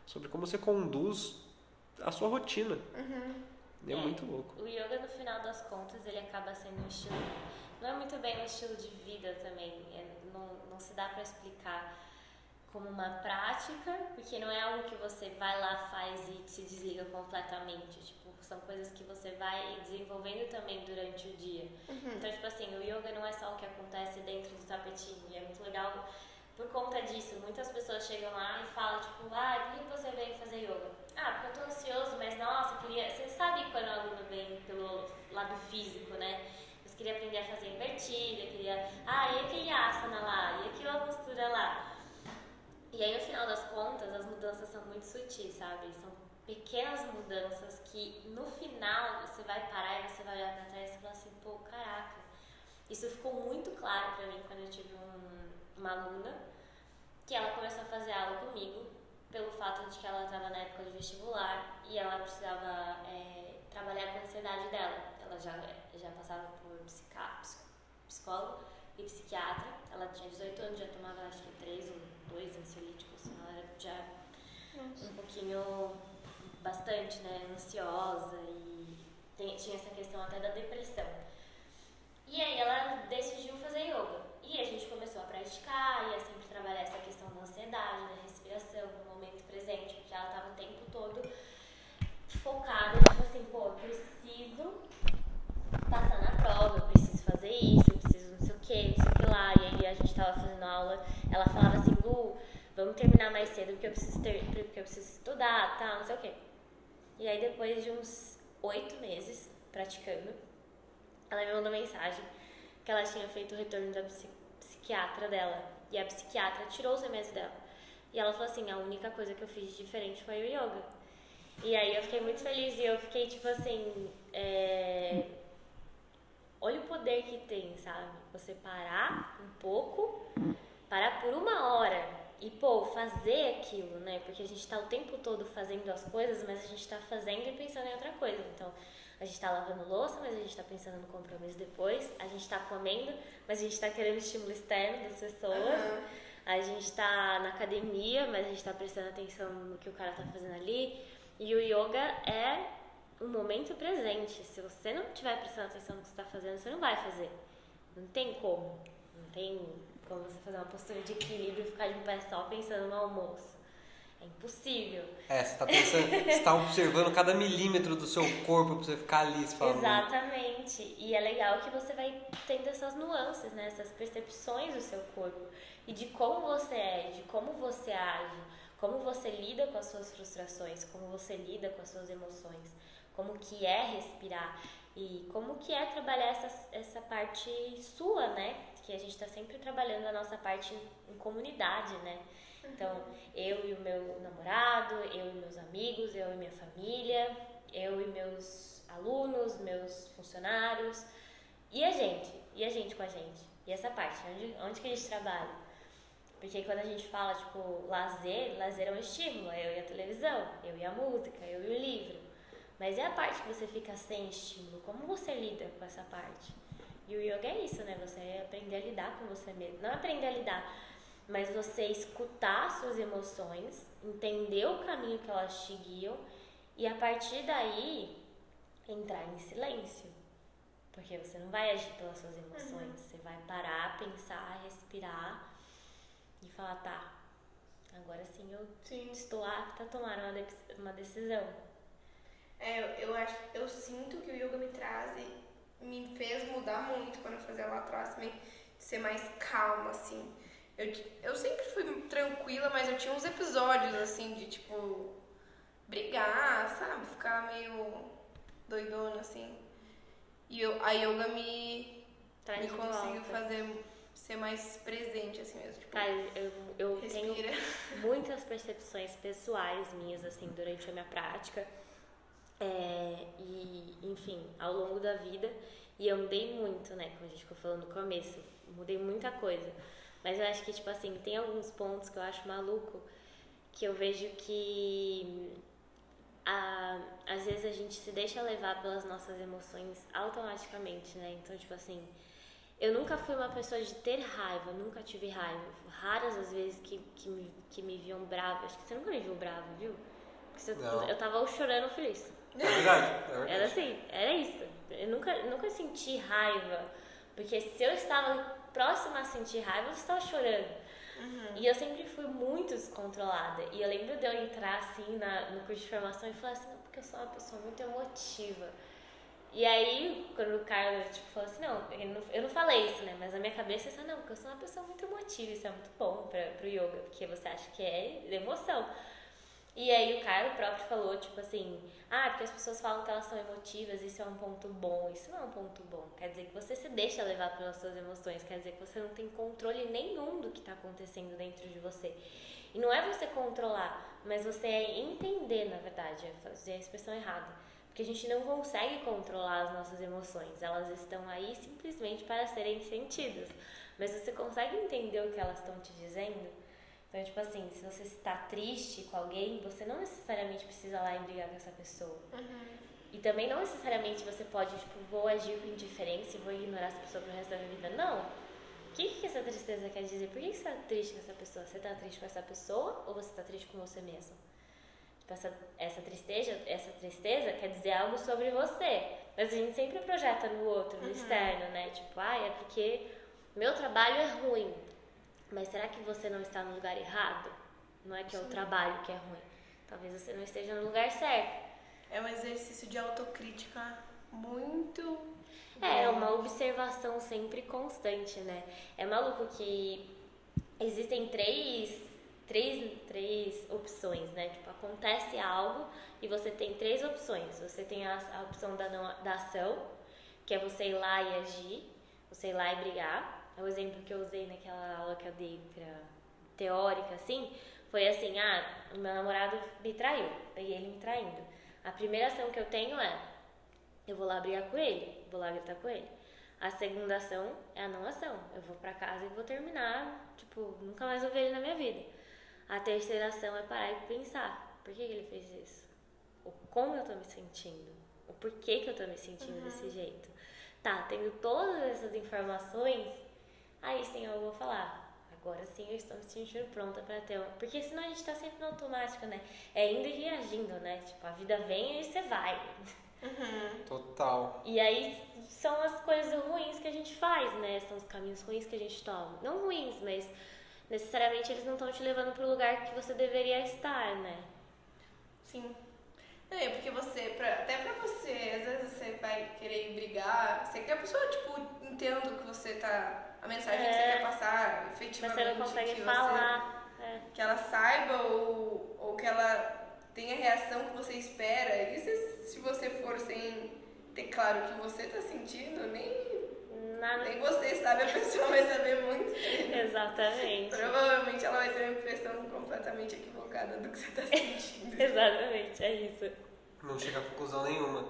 sobre como você conduz a sua rotina. Uhum. É, é muito louco. O yoga, no final das contas, ele acaba sendo um estilo. Não é muito bem um estilo de vida também. É, não, não se dá para explicar como uma prática, porque não é algo que você vai lá, faz e se desliga completamente. Tipo, são coisas que você vai desenvolvendo também durante o dia. Uhum. Então, tipo assim, o yoga não é só o que acontece dentro do tapetinho. E é muito legal por conta disso. Muitas pessoas chegam lá e falam, tipo, ah, por que você veio fazer yoga? Ah, porque eu tô ansioso, mas nossa, queria. Você sabe quando o aluno vem pelo lado físico, né? Você queria aprender a fazer invertida, queria. Ah, e aquele asana lá? E aquela postura lá? E aí, no final das contas, as mudanças são muito sutis, sabe? São pequenas mudanças que no final você vai parar e você vai olhar pra trás e falar assim, pô, caraca. Isso ficou muito claro pra mim quando eu tive um, uma aluna que ela começou a fazer aula comigo pelo fato de que ela estava na época de vestibular e ela precisava é, trabalhar com a ansiedade dela. Ela já, já passava por psicólogo e psiquiatra. Ela tinha 18 anos, já tomava acho que 3 ou 2 ansiolíticos. Ela era já Nossa. um pouquinho bastante, né, ansiosa e tem, tinha essa questão até da depressão. E aí ela decidiu fazer yoga. E a gente começou a praticar, e a sempre trabalhar essa questão da ansiedade, da respiração, do momento presente, porque ela estava o tempo todo focada, tipo assim, pô, eu preciso passar na prova, eu preciso fazer isso, eu preciso que, não sei o que lá. E aí a gente estava fazendo aula, ela falava assim, Lu, vamos terminar mais cedo porque eu preciso ter, porque eu preciso estudar, tá, não sei o que. E aí depois de uns oito meses praticando, ela me mandou mensagem que ela tinha feito o retorno da psiquiatra dela. E a psiquiatra tirou os remédios dela. E ela falou assim: a única coisa que eu fiz diferente foi o yoga. E aí eu fiquei muito feliz e eu fiquei tipo assim. É... Olha o poder que tem, sabe? Você parar um pouco, parar por uma hora e, pô, fazer aquilo, né? Porque a gente tá o tempo todo fazendo as coisas, mas a gente tá fazendo e pensando em outra coisa. Então, a gente tá lavando louça, mas a gente tá pensando no compromisso depois. A gente tá comendo, mas a gente tá querendo estímulo externo das pessoas. Uhum. A gente tá na academia, mas a gente tá prestando atenção no que o cara tá fazendo ali. E o yoga é um momento presente. Se você não estiver prestando atenção no que você tá fazendo, você não vai fazer. Não tem como. Não tem como você fazer uma postura de equilíbrio e ficar de pé só pensando no almoço. É impossível. É, você tá pensando, você tá observando cada milímetro do seu corpo pra você ficar ali, você fala, Exatamente. E é legal que você vai tendo essas nuances, né? Essas percepções do seu corpo. E de como você é, de como você age, como você lida com as suas frustrações, como você lida com as suas emoções, como que é respirar e como que é trabalhar essa, essa parte sua, né? que a gente está sempre trabalhando a nossa parte em, comunidade, né? Então, eu e o meu namorado, eu e meus amigos, eu e minha família, eu e meus alunos, meus funcionários, e a gente, e a gente com a gente. E essa parte, onde, onde que a gente trabalha? Porque quando a gente fala, tipo, lazer, lazer é um estímulo, eu e a televisão, eu e a música, eu e o livro. Mas e a parte que você fica sem estímulo? Como você lida com essa parte? E o yoga é isso, né? Você aprender a lidar com você mesmo. Não aprender a lidar, mas você escutar suas emoções, entender o caminho que elas te guiam e a partir daí entrar em silêncio. Porque você não vai agir pelas suas emoções. Uhum. Você vai parar, pensar, respirar e falar, tá, agora sim eu sim. estou apta a tomar uma, uma decisão. É, eu, acho, eu sinto que o yoga me traz mudar muito quando eu fazia lá atrás também, ser mais calma, assim. Eu, eu sempre fui tranquila, mas eu tinha uns episódios, assim, de tipo, brigar, sabe? Ficar meio doidona, assim. E eu, a yoga me, Traz me conseguiu volta. fazer ser mais presente, assim mesmo. Tipo, Cara, eu, eu tenho muitas percepções pessoais minhas, assim, durante a minha prática. É, e, enfim, ao longo da vida. E eu mudei muito, né? Como a gente ficou falando no começo. Mudei muita coisa. Mas eu acho que, tipo assim, tem alguns pontos que eu acho maluco que eu vejo que a, às vezes a gente se deixa levar pelas nossas emoções automaticamente, né? Então, tipo assim, eu nunca fui uma pessoa de ter raiva, nunca tive raiva. Raras as vezes que, que, me, que me viam brava. Acho que você nunca me viu brava, viu? Porque você- eu tava ou chorando ou feliz. É verdade, é verdade. Era assim, era isso. Eu nunca, nunca senti raiva. Porque se eu estava próxima a sentir raiva, eu estava chorando. E eu sempre fui muito descontrolada. E eu lembro de eu entrar assim na, no curso de formação e falar assim, não, porque eu sou uma pessoa muito emotiva. E aí, quando o Carlos tipo, falou assim, não, eu não, eu não falei isso, né? Mas na minha cabeça eu disse, não, porque eu sou uma pessoa muito emotiva, isso é muito bom pra, pro yoga, porque você acha que é emoção. E aí o cara próprio falou, tipo assim, ah, porque as pessoas falam que elas são emotivas, isso é um ponto bom. Isso não é um ponto bom. Quer dizer que você se deixa levar pelas suas emoções, quer dizer que você não tem controle nenhum do que está acontecendo dentro de você. E não é você controlar, mas você é entender, na verdade, é fazer a expressão errada. Porque a gente não consegue controlar as nossas emoções, elas estão aí simplesmente para serem sentidas. Mas você consegue entender o que elas estão te dizendo? Então, tipo assim, se você está triste com alguém, você não necessariamente precisa lá e brigar com essa pessoa. E também não necessariamente você pode, tipo, vou agir com indiferença e vou ignorar essa pessoa pro resto da minha vida. Não. O que, que essa tristeza quer dizer? Por que que você tá triste com essa pessoa? Você tá triste com essa pessoa ou você tá triste com você mesmo? Tipo, essa, essa tristeza, essa tristeza quer dizer algo sobre você. Mas a gente sempre projeta no outro, no externo, né? Tipo, ah, é porque meu trabalho é ruim. Mas será que você não está no lugar errado? Não é que é o trabalho que é ruim. Talvez você não esteja no lugar certo. É um exercício de autocrítica muito. É, é uma observação sempre constante, né? É maluco que existem três, três, três opções, né? Tipo, acontece algo e você tem três opções. Você tem a, a opção da, não, da ação, que é você ir lá e agir, você ir lá e brigar. É o exemplo que eu usei naquela aula que eu dei pra teórica, assim, foi assim, ah, o meu namorado me traiu, e ele me traindo. A primeira ação que eu tenho é, eu vou lá brigar com ele, vou lá gritar com ele. A segunda ação é a não ação. Eu vou pra casa e vou terminar, tipo, nunca mais vou ver ele na minha vida. A terceira ação é parar e pensar, por que, que ele fez isso? O como eu tô me sentindo? O porquê que eu tô me sentindo desse jeito? Tá, tendo todas essas informações, sim eu vou falar. Agora sim eu estou me sentindo pronta para ter. uma- Porque senão a gente tá sempre no automático, né? É indo e reagindo, né? Tipo, a vida vem e você vai. Total. E aí são as coisas ruins que a gente faz, né? São os caminhos ruins que a gente toma. Não ruins, mas necessariamente eles não estão te levando pro lugar que você deveria estar, né? Sim. É porque você, pra- até pra você, às vezes você vai querer brigar, você quer que a pessoa, tipo, entenda o que você tá. A mensagem que você É. quer passar, Mas efetivamente. você não consegue que falar. É. Você, que ela saiba ou, ou que ela tenha a reação que você espera. E se, se você for sem ter claro o que você tá sentindo, nem, Nada. nem você sabe, a pessoa vai saber muito. Exatamente. Provavelmente ela vai ter uma impressão completamente equivocada do que você tá sentindo. Exatamente, é isso. Não chega a conclusão nenhuma.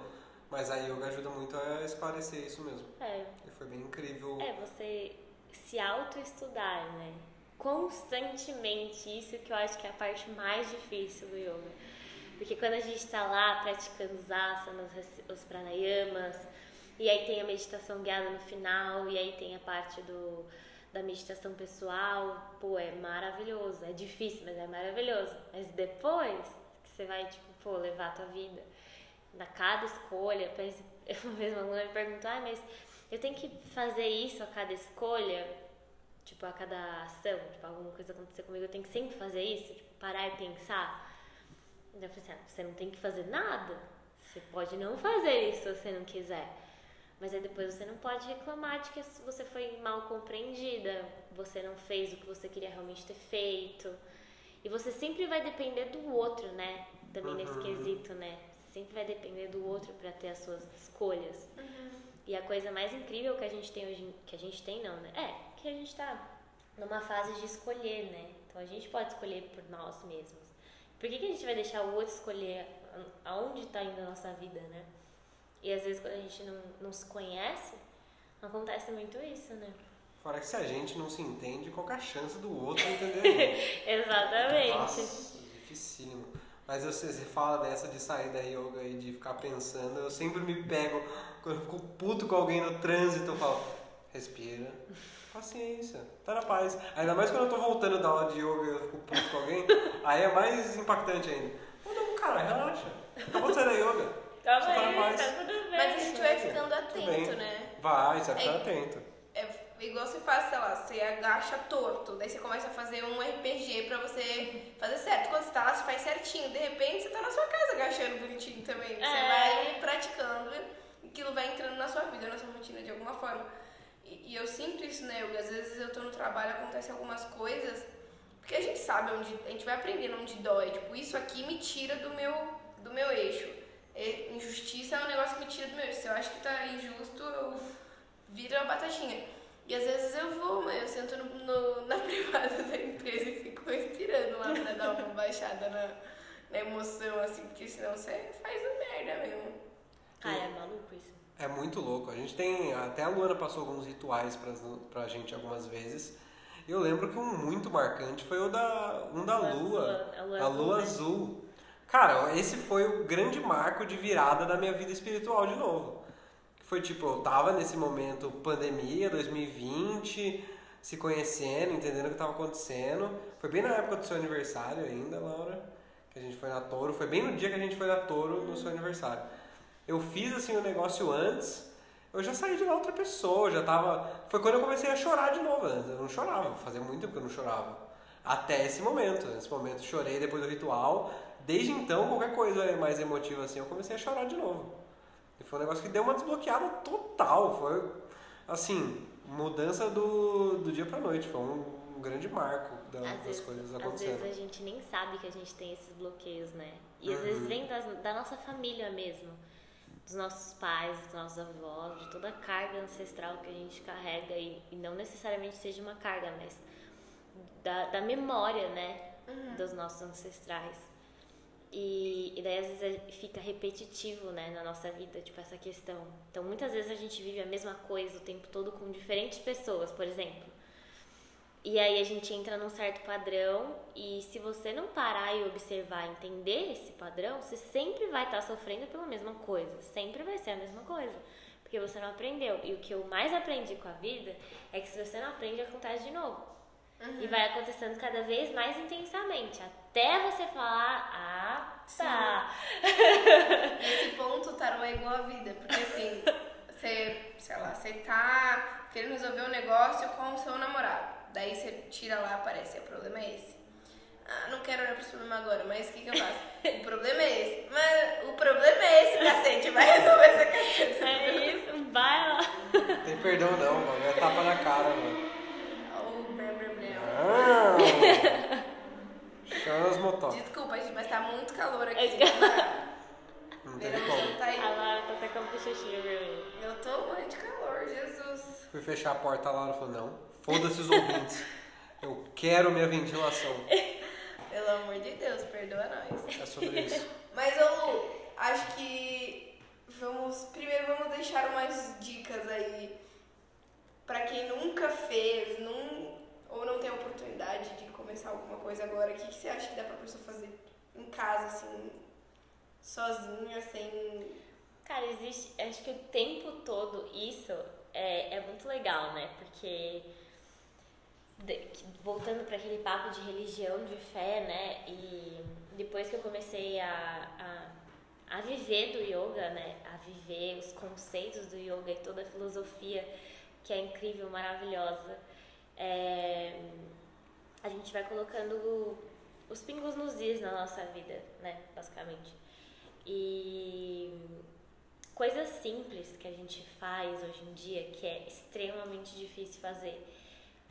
Mas a yoga ajuda muito a esclarecer isso mesmo. É, E foi bem incrível. é você se autoestudar, né? Constantemente, isso que eu acho que é a parte mais difícil do yoga. Porque quando a gente tá lá praticando os asanas, os pranayamas, e aí tem a meditação guiada no final, e aí tem a parte do, da meditação pessoal, pô, é maravilhoso. É difícil, mas é maravilhoso. Mas depois que você vai, tipo, pô, levar a tua vida, na cada escolha, uma vez uma me perguntou, ah, mas eu tenho que fazer isso a cada escolha? Tipo, a cada ação, tipo, alguma coisa acontecer comigo, eu tenho que sempre fazer isso? Tipo, parar e pensar? Então eu falei assim, ah, você não tem que fazer nada. Você pode não fazer isso se você não quiser. Mas aí depois você não pode reclamar de que você foi mal compreendida, você não fez o que você queria realmente ter feito. E você sempre vai depender do outro, né? Também Uhum. nesse quesito, né? Você sempre vai depender do outro para ter as suas escolhas. E a coisa mais incrível que a gente tem hoje, que a gente tem não, né? É, que a gente tá numa fase de escolher, né? Então a gente pode escolher por nós mesmos. Por que, que a gente vai deixar o outro escolher aonde está indo a nossa vida, né? E às vezes quando a gente não, não se conhece, acontece muito isso, né? Fora que se a gente não se entende, qual que é a chance do outro entender? Exatamente. Nossa, dificílimo. Mas você fala dessa de sair da yoga e de ficar pensando, eu sempre me pego, quando eu fico puto com alguém no trânsito, eu falo, respira, paciência, tá na paz. Ainda mais quando eu tô voltando da aula de yoga e eu fico puto com alguém, aí é mais impactante ainda. Não, cara, relaxa. Acabou de sair da yoga. Tá tá bem, tá tudo bem. Mas a gente vai ficando atento, né? Vai, você vai ficar É. atento. É igual você faz, sei lá, você agacha torto, daí você começa a fazer um RPG pra você fazer certo. Quando você tá lá, você faz certinho. De repente, você tá na sua casa agachando bonitinho também. Você É. vai praticando e aquilo vai entrando na sua vida, na sua rotina de alguma forma. E, e eu sinto isso, né? Eu, às vezes eu tô no trabalho, acontecem algumas coisas, porque a gente sabe onde, a gente vai aprendendo onde dói. Tipo, isso aqui me tira do meu, do meu eixo. E injustiça é um negócio que me tira do meu eixo. Se eu acho que tá injusto, eu viro a batatinha. E às vezes eu vou, mas eu sento no, no- na privada da empresa e fico respirando lá pra dar uma baixada na, na emoção, assim, porque senão você faz uma merda mesmo. Cara, é maluco isso. É muito louco. A gente tem. Até a Luana passou alguns rituais pra, pra gente algumas vezes. Eu lembro que um muito marcante foi o da. um da Lua lua. azul, a lua a lua azul, né? azul. Cara, esse foi o grande marco de virada da minha vida espiritual de novo. Foi tipo, eu tava nesse momento pandemia, 2020, se conhecendo, entendendo o que tava acontecendo. Foi bem na época do seu aniversário ainda, Laura, que a gente foi na Toro. Foi bem no dia que a gente foi na Toro no seu aniversário. Eu fiz assim o negócio antes, eu já saí de lá outra pessoa, já tava. Foi quando eu comecei a chorar de novo. Antes eu não chorava, fazia muito tempo que eu não chorava. Até esse momento. Nesse momento chorei depois do ritual. Desde então, qualquer coisa mais emotiva assim, eu comecei a chorar de novo. E foi um negócio que deu uma desbloqueada total. Foi assim, mudança do, do dia pra noite. Foi um, um grande marco da- Às das vezes, coisas às acontecendo. vezes a gente nem sabe que a gente tem esses bloqueios, né? E às Uhum. vezes vem das- da nossa família mesmo. Dos nossos pais, dos nossos avós, de toda a carga ancestral que a gente carrega e, e não necessariamente seja uma carga, mas da, da memória, né? Dos nossos ancestrais. E, e daí às vezes é- fica repetitivo, né, na nossa vida, tipo, essa questão. Então muitas vezes a gente vive a mesma coisa o tempo todo com diferentes pessoas, por exemplo. E aí a gente entra num certo padrão e se você não parar e observar, entender esse padrão, você sempre vai estar sofrendo pela mesma coisa. Sempre vai ser a mesma coisa. Porque você não aprendeu. E o que eu mais aprendi com a vida é que se você não aprende, acontece de novo. E vai acontecendo cada vez mais intensamente. Até você falar, ah, tá. Nesse ponto, o tarô é igual a vida, porque assim, você, sei lá, você tá querendo resolver um negócio com o seu namorado. Daí você tira lá, aparece, o problema é esse. Ah, não quero olhar pra esse problema agora, mas o que, que eu faço? o problema é esse. Mas o problema é esse, cacete, vai resolver essa caceta. É isso, vai lá. Tem perdão não, mano. É tapa na cara, mano. Ah! Chama as motos. Desculpa, gente, mas tá muito calor aqui. É? Não tem Verão como. tá aí. A Lara tá até com a bochechinha vermelha. Eu tô morrendo de calor, Jesus. Fui fechar a porta lá, ela falou, não, foda-se os ouvintes. Eu quero minha ventilação. Pelo amor de Deus, perdoa nós. É sobre isso. Mas, ô Lu, acho que vamos. Primeiro vamos deixar umas dicas aí pra quem nunca fez, não, ou não tem a oportunidade de começar alguma coisa agora. O que, que você acha que dá pra pessoa fazer em casa, assim, sozinha, sem. Cara, existe, acho que o tempo todo isso é, é muito legal, né? Porque de- voltando para aquele papo de religião, de fé, né? E depois que eu comecei a, a, a viver do yoga, né? A viver os conceitos do yoga e toda a filosofia que é incrível, maravilhosa, é, a gente vai colocando os pingos nos is na nossa vida, né? Basicamente. E coisas simples que a gente faz hoje em dia que é extremamente difícil fazer.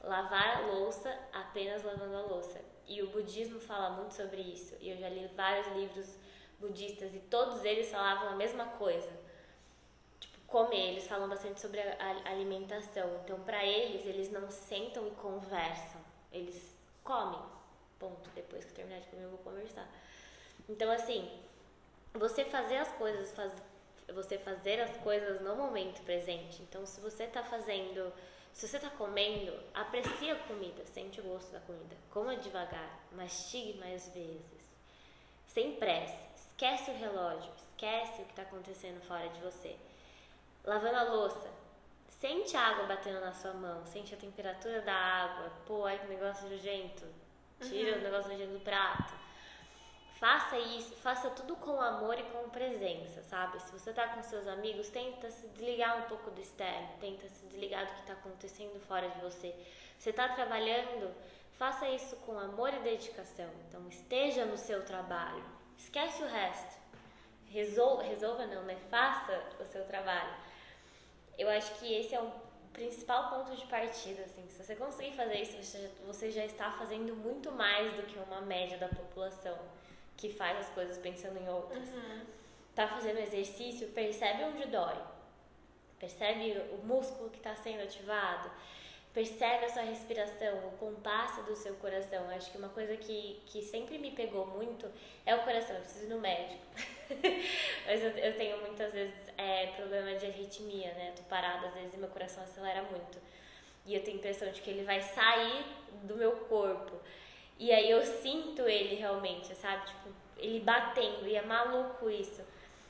Lavar a louça apenas lavando a louça. E o budismo fala muito sobre isso. E eu já li vários livros budistas e todos eles falavam a mesma coisa. Comer, eles falam bastante sobre a, alimentação. Então, para eles, eles não sentam e conversam. Eles comem. Ponto. Depois que terminar de comer, eu vou conversar. Então, assim, você fazer as coisas, faz, você fazer as coisas no momento presente. Então, se você está fazendo, se você está comendo, aprecie a comida, sente o gosto da comida, coma devagar, mastigue mais vezes, sem pressa, esquece o relógio, esquece o que está acontecendo fora de você. Lavando a louça, sente a água batendo na sua mão, sente a temperatura da água, pô, ai que negócio nojento, tira uhum. o negócio nojento do prato Faça isso, faça tudo com amor e com presença, sabe? Se você tá com seus amigos, tenta se desligar um pouco do externo, tenta se desligar do que está acontecendo fora de você. Você está trabalhando, faça isso com amor e dedicação. Então, esteja no seu trabalho, esquece o resto. Resolva, resolva não, né? Faça o seu trabalho. Eu acho que esse é o principal ponto de partida, assim. Se você conseguir fazer isso, você já, você já está fazendo muito mais do que uma média da população que faz as coisas pensando em outras. Uhum. Tá fazendo exercício, percebe onde dói. Percebe o músculo que está sendo ativado. Percebe a sua respiração, o compasso do seu coração. Acho que uma coisa que, que sempre me pegou muito é o coração. Eu preciso ir no médico. Mas eu, eu, tenho muitas vezes é, problema de arritmia, né? tô parada às vezes e meu coração acelera muito. E eu tenho a impressão de que ele vai sair do meu corpo. E aí eu sinto ele realmente, sabe? Tipo, ele batendo, e é maluco isso.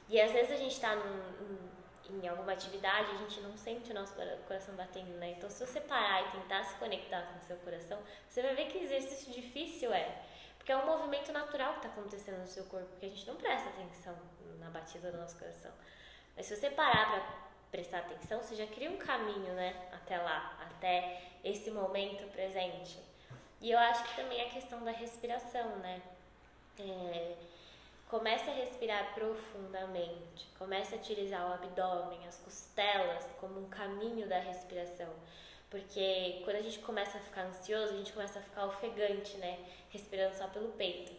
E às vezes a gente tá num, em alguma atividade, a gente não sente o nosso coração batendo, né? Então, se você parar e tentar se conectar com o seu coração, você vai ver que exercício difícil é. Porque é um movimento natural que está acontecendo no seu corpo, que a gente não presta atenção na batida do nosso coração. Mas se você parar para prestar atenção, você já cria um caminho, né? Até lá, até esse momento presente. E eu acho que também a questão da respiração, né? É, comece a respirar profundamente, comece a utilizar o abdômen, as costelas como um caminho da respiração. Porque quando a gente começa a ficar ansioso, a gente começa a ficar ofegante, né? Respirando só pelo peito.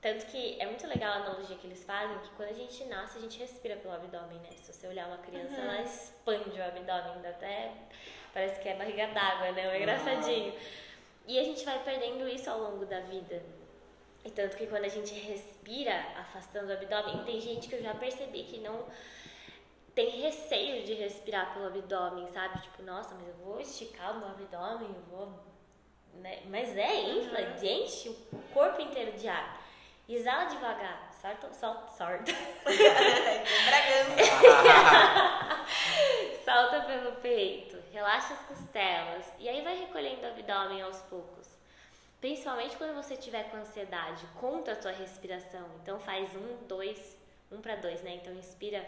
Tanto que é muito legal a analogia que eles fazem, que quando a gente nasce, a gente respira pelo abdômen, né? Se você olhar uma criança, uhum. ela expande o abdômen, dá até parece que é barriga d'água, né? É engraçadinho. Uhum. E a gente vai perdendo isso ao longo da vida. E tanto que quando a gente respira afastando o abdômen, tem gente que eu já percebi que não tem receio de respirar pelo abdômen, sabe? Tipo, nossa, mas eu vou esticar o meu abdômen, eu vou. Né? Mas é, infla, uhum. enche o corpo inteiro de ar. Exala devagar, solta, solta, solta. solta pelo peito relaxa as costelas e aí vai recolhendo o abdômen aos poucos. Principalmente quando você tiver com ansiedade, conta a sua respiração. Então faz um, dois, um para dois, né? Então inspira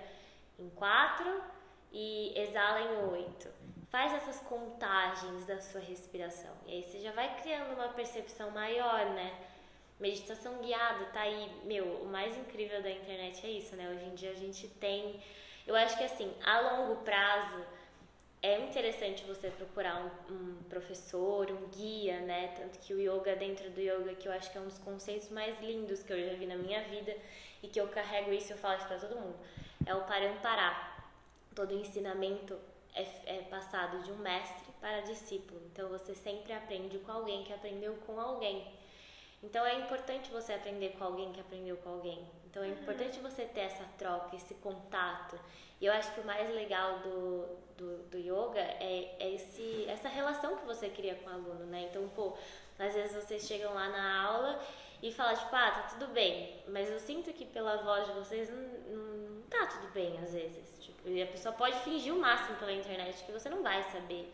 em quatro e exala em oito. Faz essas contagens da sua respiração. E aí você já vai criando uma percepção maior, né? Meditação guiada, tá aí. Meu, o mais incrível da internet é isso, né? Hoje em dia a gente tem. Eu acho que assim, a longo prazo é interessante você procurar um, um, professor, um guia, né? Tanto que o yoga, dentro do yoga, que eu acho que é um dos conceitos mais lindos que eu já vi na minha vida e que eu carrego isso e eu falo isso pra todo mundo, é o parampara. Todo ensinamento é, é passado de um mestre para discípulo. Então você sempre aprende com alguém que aprendeu com alguém. Então é importante você aprender com alguém que aprendeu com alguém. Então é importante você ter essa troca, esse contato. E eu acho que o mais legal do, do, do yoga é, é esse, essa relação que você cria com o aluno, né? Então, pô, às vezes vocês chegam lá na aula e falam, tipo, ah, tá tudo bem. Mas eu sinto que pela voz de vocês não, não tá tudo bem, às vezes. Tipo, e a pessoa pode fingir o máximo pela internet que você não vai saber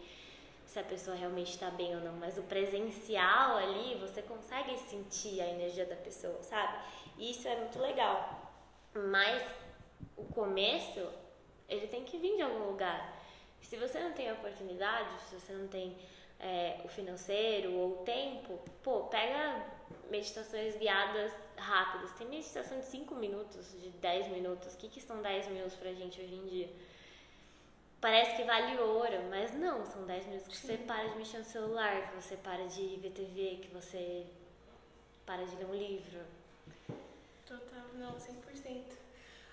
se a pessoa realmente está bem ou não, mas o presencial ali, você consegue sentir a energia da pessoa, sabe? E isso é muito legal. Mas o começo, ele tem que vir de algum lugar. Se você não tem a oportunidade, se você não tem é, o financeiro ou o tempo, pô, pega meditações guiadas rápidas. Tem meditação de 5 minutos, de 10 minutos. O que, que são 10 minutos pra gente hoje em dia? Parece que vale ouro, mas não, são 10 minutos que você para de mexer no celular, que você para de ver TV, que você para de ler um livro. Não, 100%.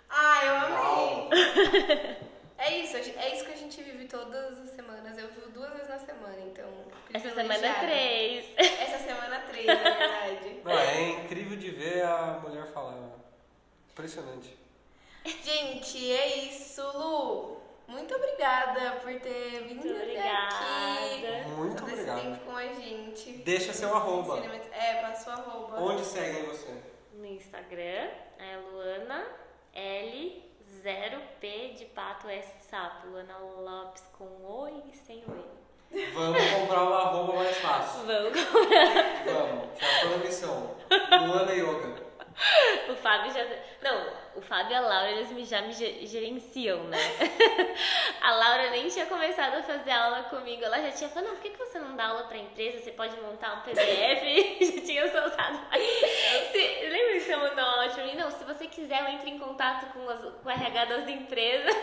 Ah, eu amei! É isso, é isso que a gente vive todas as semanas. Eu vivo duas vezes na semana, então. Essa semana é três. Essa semana três, na verdade. Não, é incrível de ver a mulher falar. Impressionante. Gente, é isso, Lu. Muito obrigada por ter vindo Muito obrigada. aqui. Muito esse tempo com a gente. Deixa seu arroba. É, passa o arroba. Onde seguem você? No Instagram é Luana L0P de pato S de sapo. Luana Lopes com O e sem o E. Vamos comprar o arroba mais fácil. Vamos. Vamos. Já tô na missão. Luana Yoga. O Fábio já. Não, o Fábio e a Laura, eles me- já me ge- gerenciam, né? A Laura nem tinha começado a fazer aula comigo. Ela já tinha falado: não, por que que você não dá aula pra empresa? Você pode montar um PDF. já tinha soltado. Se- lembra que você mandou uma aula pra mim? Não, se você quiser, eu entro em contato com, as, com o RH das empresas.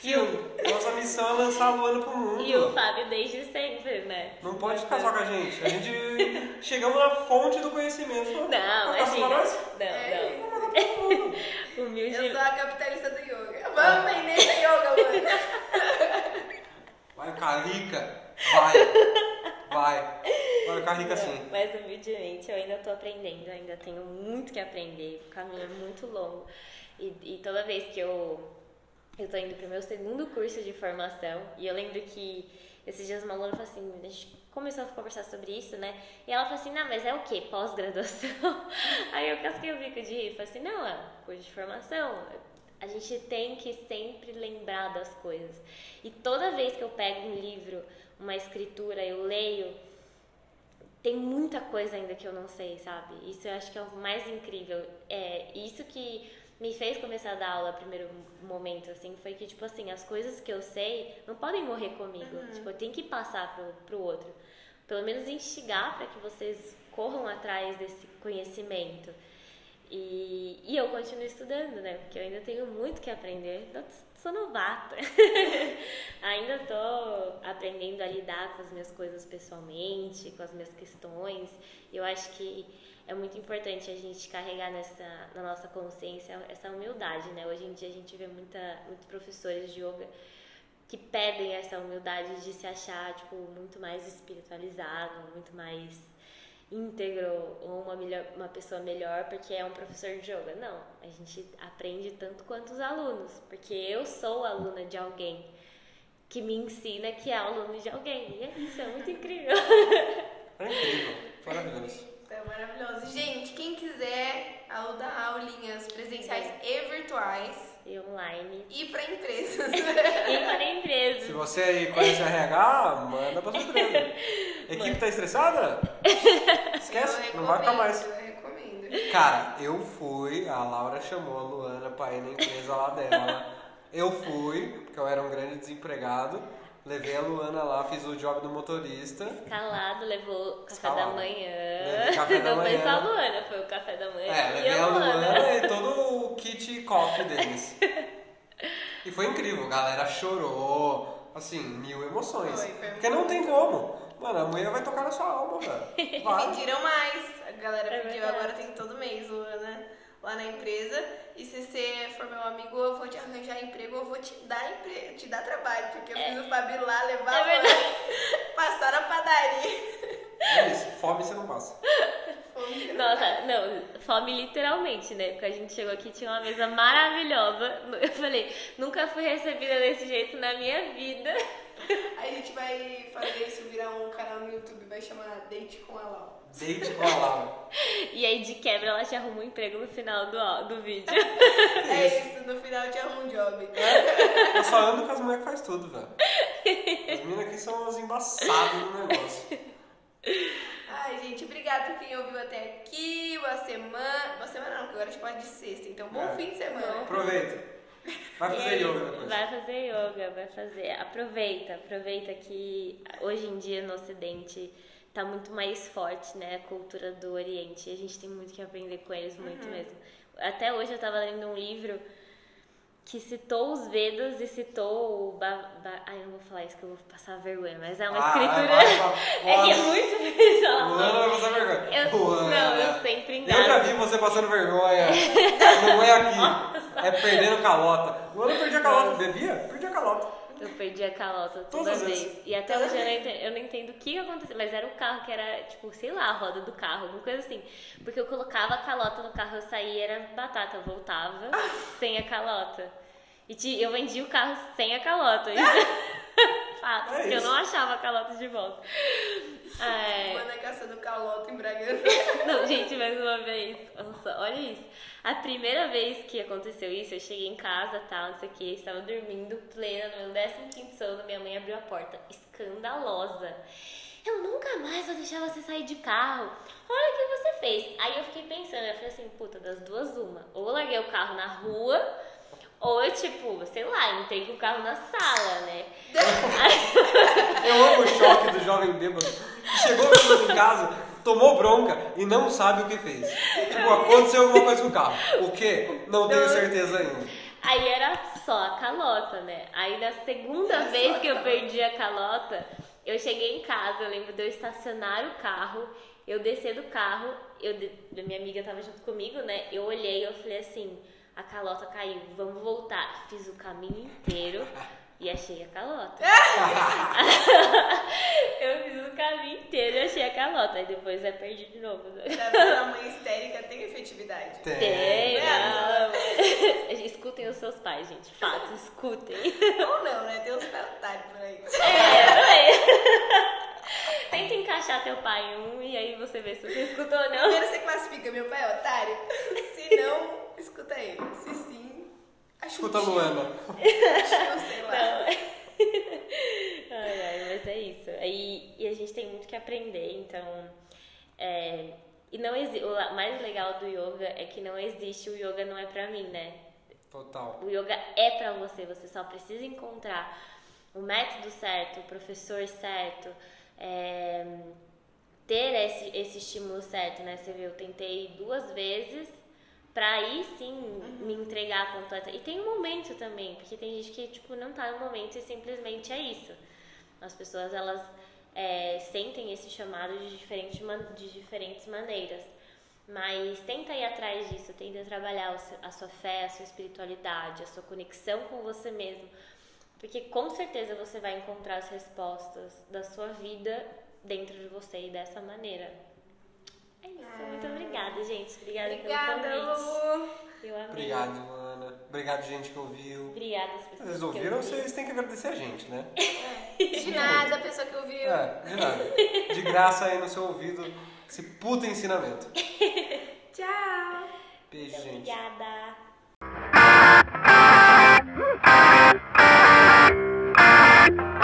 Fio, nossa missão é lançar a Luana pro mundo. E o Fábio desde sempre, né? Não pode ficar só com a gente. A gente chegamos na fonte do conhecimento. Não, só imagina. pra nós? Não, É. não. Humilde. Eu sou a capitalista do yoga. Vamos vender esse yoga, mano. Vai ficar rica. Vai. Vai. Vai ficar rica Não, sim. Mas humildemente eu ainda tô aprendendo, ainda tenho muito que aprender, o caminho é muito longo. E, e toda vez que eu, eu tô indo pro meu segundo curso de formação, e eu lembro que esses dias uma aluna falou assim, começou a conversar sobre isso, né? E ela falou assim, não, mas é o quê? Pós-graduação? Aí eu casquei o bico de rir, falei assim, não, é curso de formação. A gente tem que sempre lembrar das coisas. E toda vez que eu pego um livro, uma escritura, eu leio, tem muita coisa ainda que eu não sei, sabe? Isso eu acho que é o mais incrível. É isso que me fez começar a dar aula primeiro momento, assim, foi que, tipo assim, as coisas que eu sei não podem morrer comigo. Tipo, eu tenho que passar pro, pro outro. Pelo menos instigar para que vocês corram atrás desse conhecimento. E, e eu continuo estudando, né? Porque eu ainda tenho muito que aprender. Eu sou novata. ainda tô aprendendo a lidar com as minhas coisas pessoalmente, com as minhas questões. Eu acho que é muito importante a gente carregar nessa, na nossa consciência essa humildade, né? Hoje em dia a gente vê muita, muitos professores de yoga que pedem essa humildade de se achar, tipo, muito mais espiritualizado, muito mais íntegro ou uma, melhor, uma pessoa melhor porque é um professor de yoga. Não, a gente aprende tanto quanto os alunos, porque eu sou aluna de alguém que me ensina que é aluno de alguém. E é isso, é muito incrível. É incrível. Maravilhoso. É maravilhoso. Gente, quem quiser dar aulinhas presenciais e virtuais E online. e para empresas. E para Se empresas. você aí conhece a RH, manda pra sua empresa. Equipe tá estressada? Esquece, não vai ficar mais. Eu recomendo. Cara, eu fui, a Laura chamou a Luana pra ir na empresa lá dela. Eu fui, porque eu era um grande desempregado. Levei a Luana lá, fiz o job do motorista. Calado, levou café Escalado. da manhã. Levei café da Não foi só a Luana, foi o café da manhã. É, e levei a a Luana. Luana e todo o kit coffee deles. E foi incrível, a galera chorou, assim, mil emoções. Foi, foi Porque não tem como. Mano, a mulher vai tocar na sua alma, velho. E pediram mais. A galera É pediu, verdade. agora tem todo mês, Luana, lá na empresa. E se você for meu amigo, eu vou te arranjar emprego, eu vou te dar emprego, te dar trabalho. Porque eu fiz o Fabi lá levar É a passar na padaria. É isso, fome você não passa. Fome. Nossa, não, fome literalmente, né? Porque a gente chegou aqui e tinha uma mesa maravilhosa. Eu falei, nunca fui recebida desse jeito na minha vida. A gente vai fazer isso virar um canal no YouTube, vai chamar Date com a Lau. Com a Laura. E aí, de quebra, ela te arruma um emprego no final do, do vídeo. É isso, no final te arrumo um job. Eu só ando com as mulheres que faz tudo, velho. As meninas aqui são as embaçadas no negócio. Ai, gente, obrigada por quem ouviu até aqui. Boa semana. Boa semana não, porque agora a gente pode de sexta. Então, bom É. fim de semana. Aproveita. Vai fazer é yoga depois. Vai fazer yoga, vai fazer. Aproveita, aproveita que hoje em dia no Ocidente tá muito mais forte, né? A cultura do Oriente. A gente tem muito que aprender com eles, muito mesmo. Até hoje eu tava lendo um livro que citou os Vedas e citou o. Ba, ba, ai, eu não vou falar isso que eu vou passar vergonha, mas é uma Ah, escritura. vai. é que é muito falar. Luana vai passar vergonha. Eu, Luana. não, eu sempre Eu já engano. vi você passando vergonha. Não é aqui. É perdendo calota. Luana perdia a calota. Bebia? Perdia a calota. Eu perdi a calota toda Todas as vez. vezes. E até hoje eu não, entendo, eu não entendo o que aconteceu. Mas era o carro que era, tipo, sei lá, a roda do carro, alguma coisa assim. Porque eu colocava a calota no carro, eu saía, era batata. Eu voltava sem a calota. E ti- eu vendia o carro sem a calota. Isso. Fato, É porque eu isso. não achava a calota de volta. É, Manda caçando calota em Bragança. não, gente, mais uma vez. Nossa, olha isso. A primeira vez que aconteceu isso, eu cheguei em casa, tal, não sei o que, estava dormindo plena no meu 15 sono, minha mãe abriu a porta, escandalosa. Eu nunca mais vou deixar você sair de carro. Olha o que você fez. Aí eu fiquei pensando, eu falei assim, puta, das duas uma. Ou eu larguei o carro na rua, ou eu, tipo, sei lá, entrei com o carro na sala, né? Eu amo o choque do jovem bêbado. Chegou em casa, tomou bronca e não sabe o que fez. Tipo, aconteceu alguma coisa com o carro. O quê? Não tenho certeza ainda. Aí era só a calota, né? Aí na segunda vez que eu perdi a calota, eu cheguei em casa, eu lembro de eu estacionar o carro, eu descer do carro, eu, minha amiga tava junto comigo, né? Eu olhei e eu falei assim, a calota caiu, vamos voltar. Fiz o caminho inteiro e achei a calota. eu fiz o caminho inteiro e achei a calota. Aí depois eu perdi de novo. né? Pra ver a mãe histérica tem efetividade. Tem. Tem, É. não. Escutem os seus pais, gente. Fato, escutem. Ou não, né? Tem uns otários por aí. É, é. Tenta encaixar teu pai em um e aí você vê se você escutou ou não. Primeiro você classifica meu pai é otário. Se não, escuta ele. Se sim, acho Escuta a Luana. tio, sei lá. Não. Ai, ai, mas é isso. E, e a gente tem muito que aprender, então. é, e não o mais legal do yoga é que não existe o yoga não é pra mim, né? Total. O yoga é pra você, você só precisa encontrar o método certo, o professor certo, é, ter esse, esse estímulo certo, né? Você viu, eu tentei duas vezes pra aí sim me entregar completa. E tem um momento também, porque tem gente que tipo não tá no momento e simplesmente é isso. As pessoas elas é, sentem esse chamado de diferentes, man- de diferentes maneiras. Mas tenta ir atrás disso, tenta trabalhar a sua fé, a sua espiritualidade, a sua conexão com você mesmo. Porque com certeza você vai encontrar as respostas da sua vida dentro de você e dessa maneira. É isso, ah. muito obrigada, gente. Obrigada, obrigada pelo convite. Amor. Eu amei. Obrigado, Ana. Obrigado, gente que ouviu. Obrigada as pessoas. Vocês ouviram, ouvi. vocês têm que agradecer a gente, né? É. De nada, a pessoa que ouviu. É, de nada. De graça aí no seu ouvido esse puta ensinamento. Tchau. Beijo, gente. Obrigada.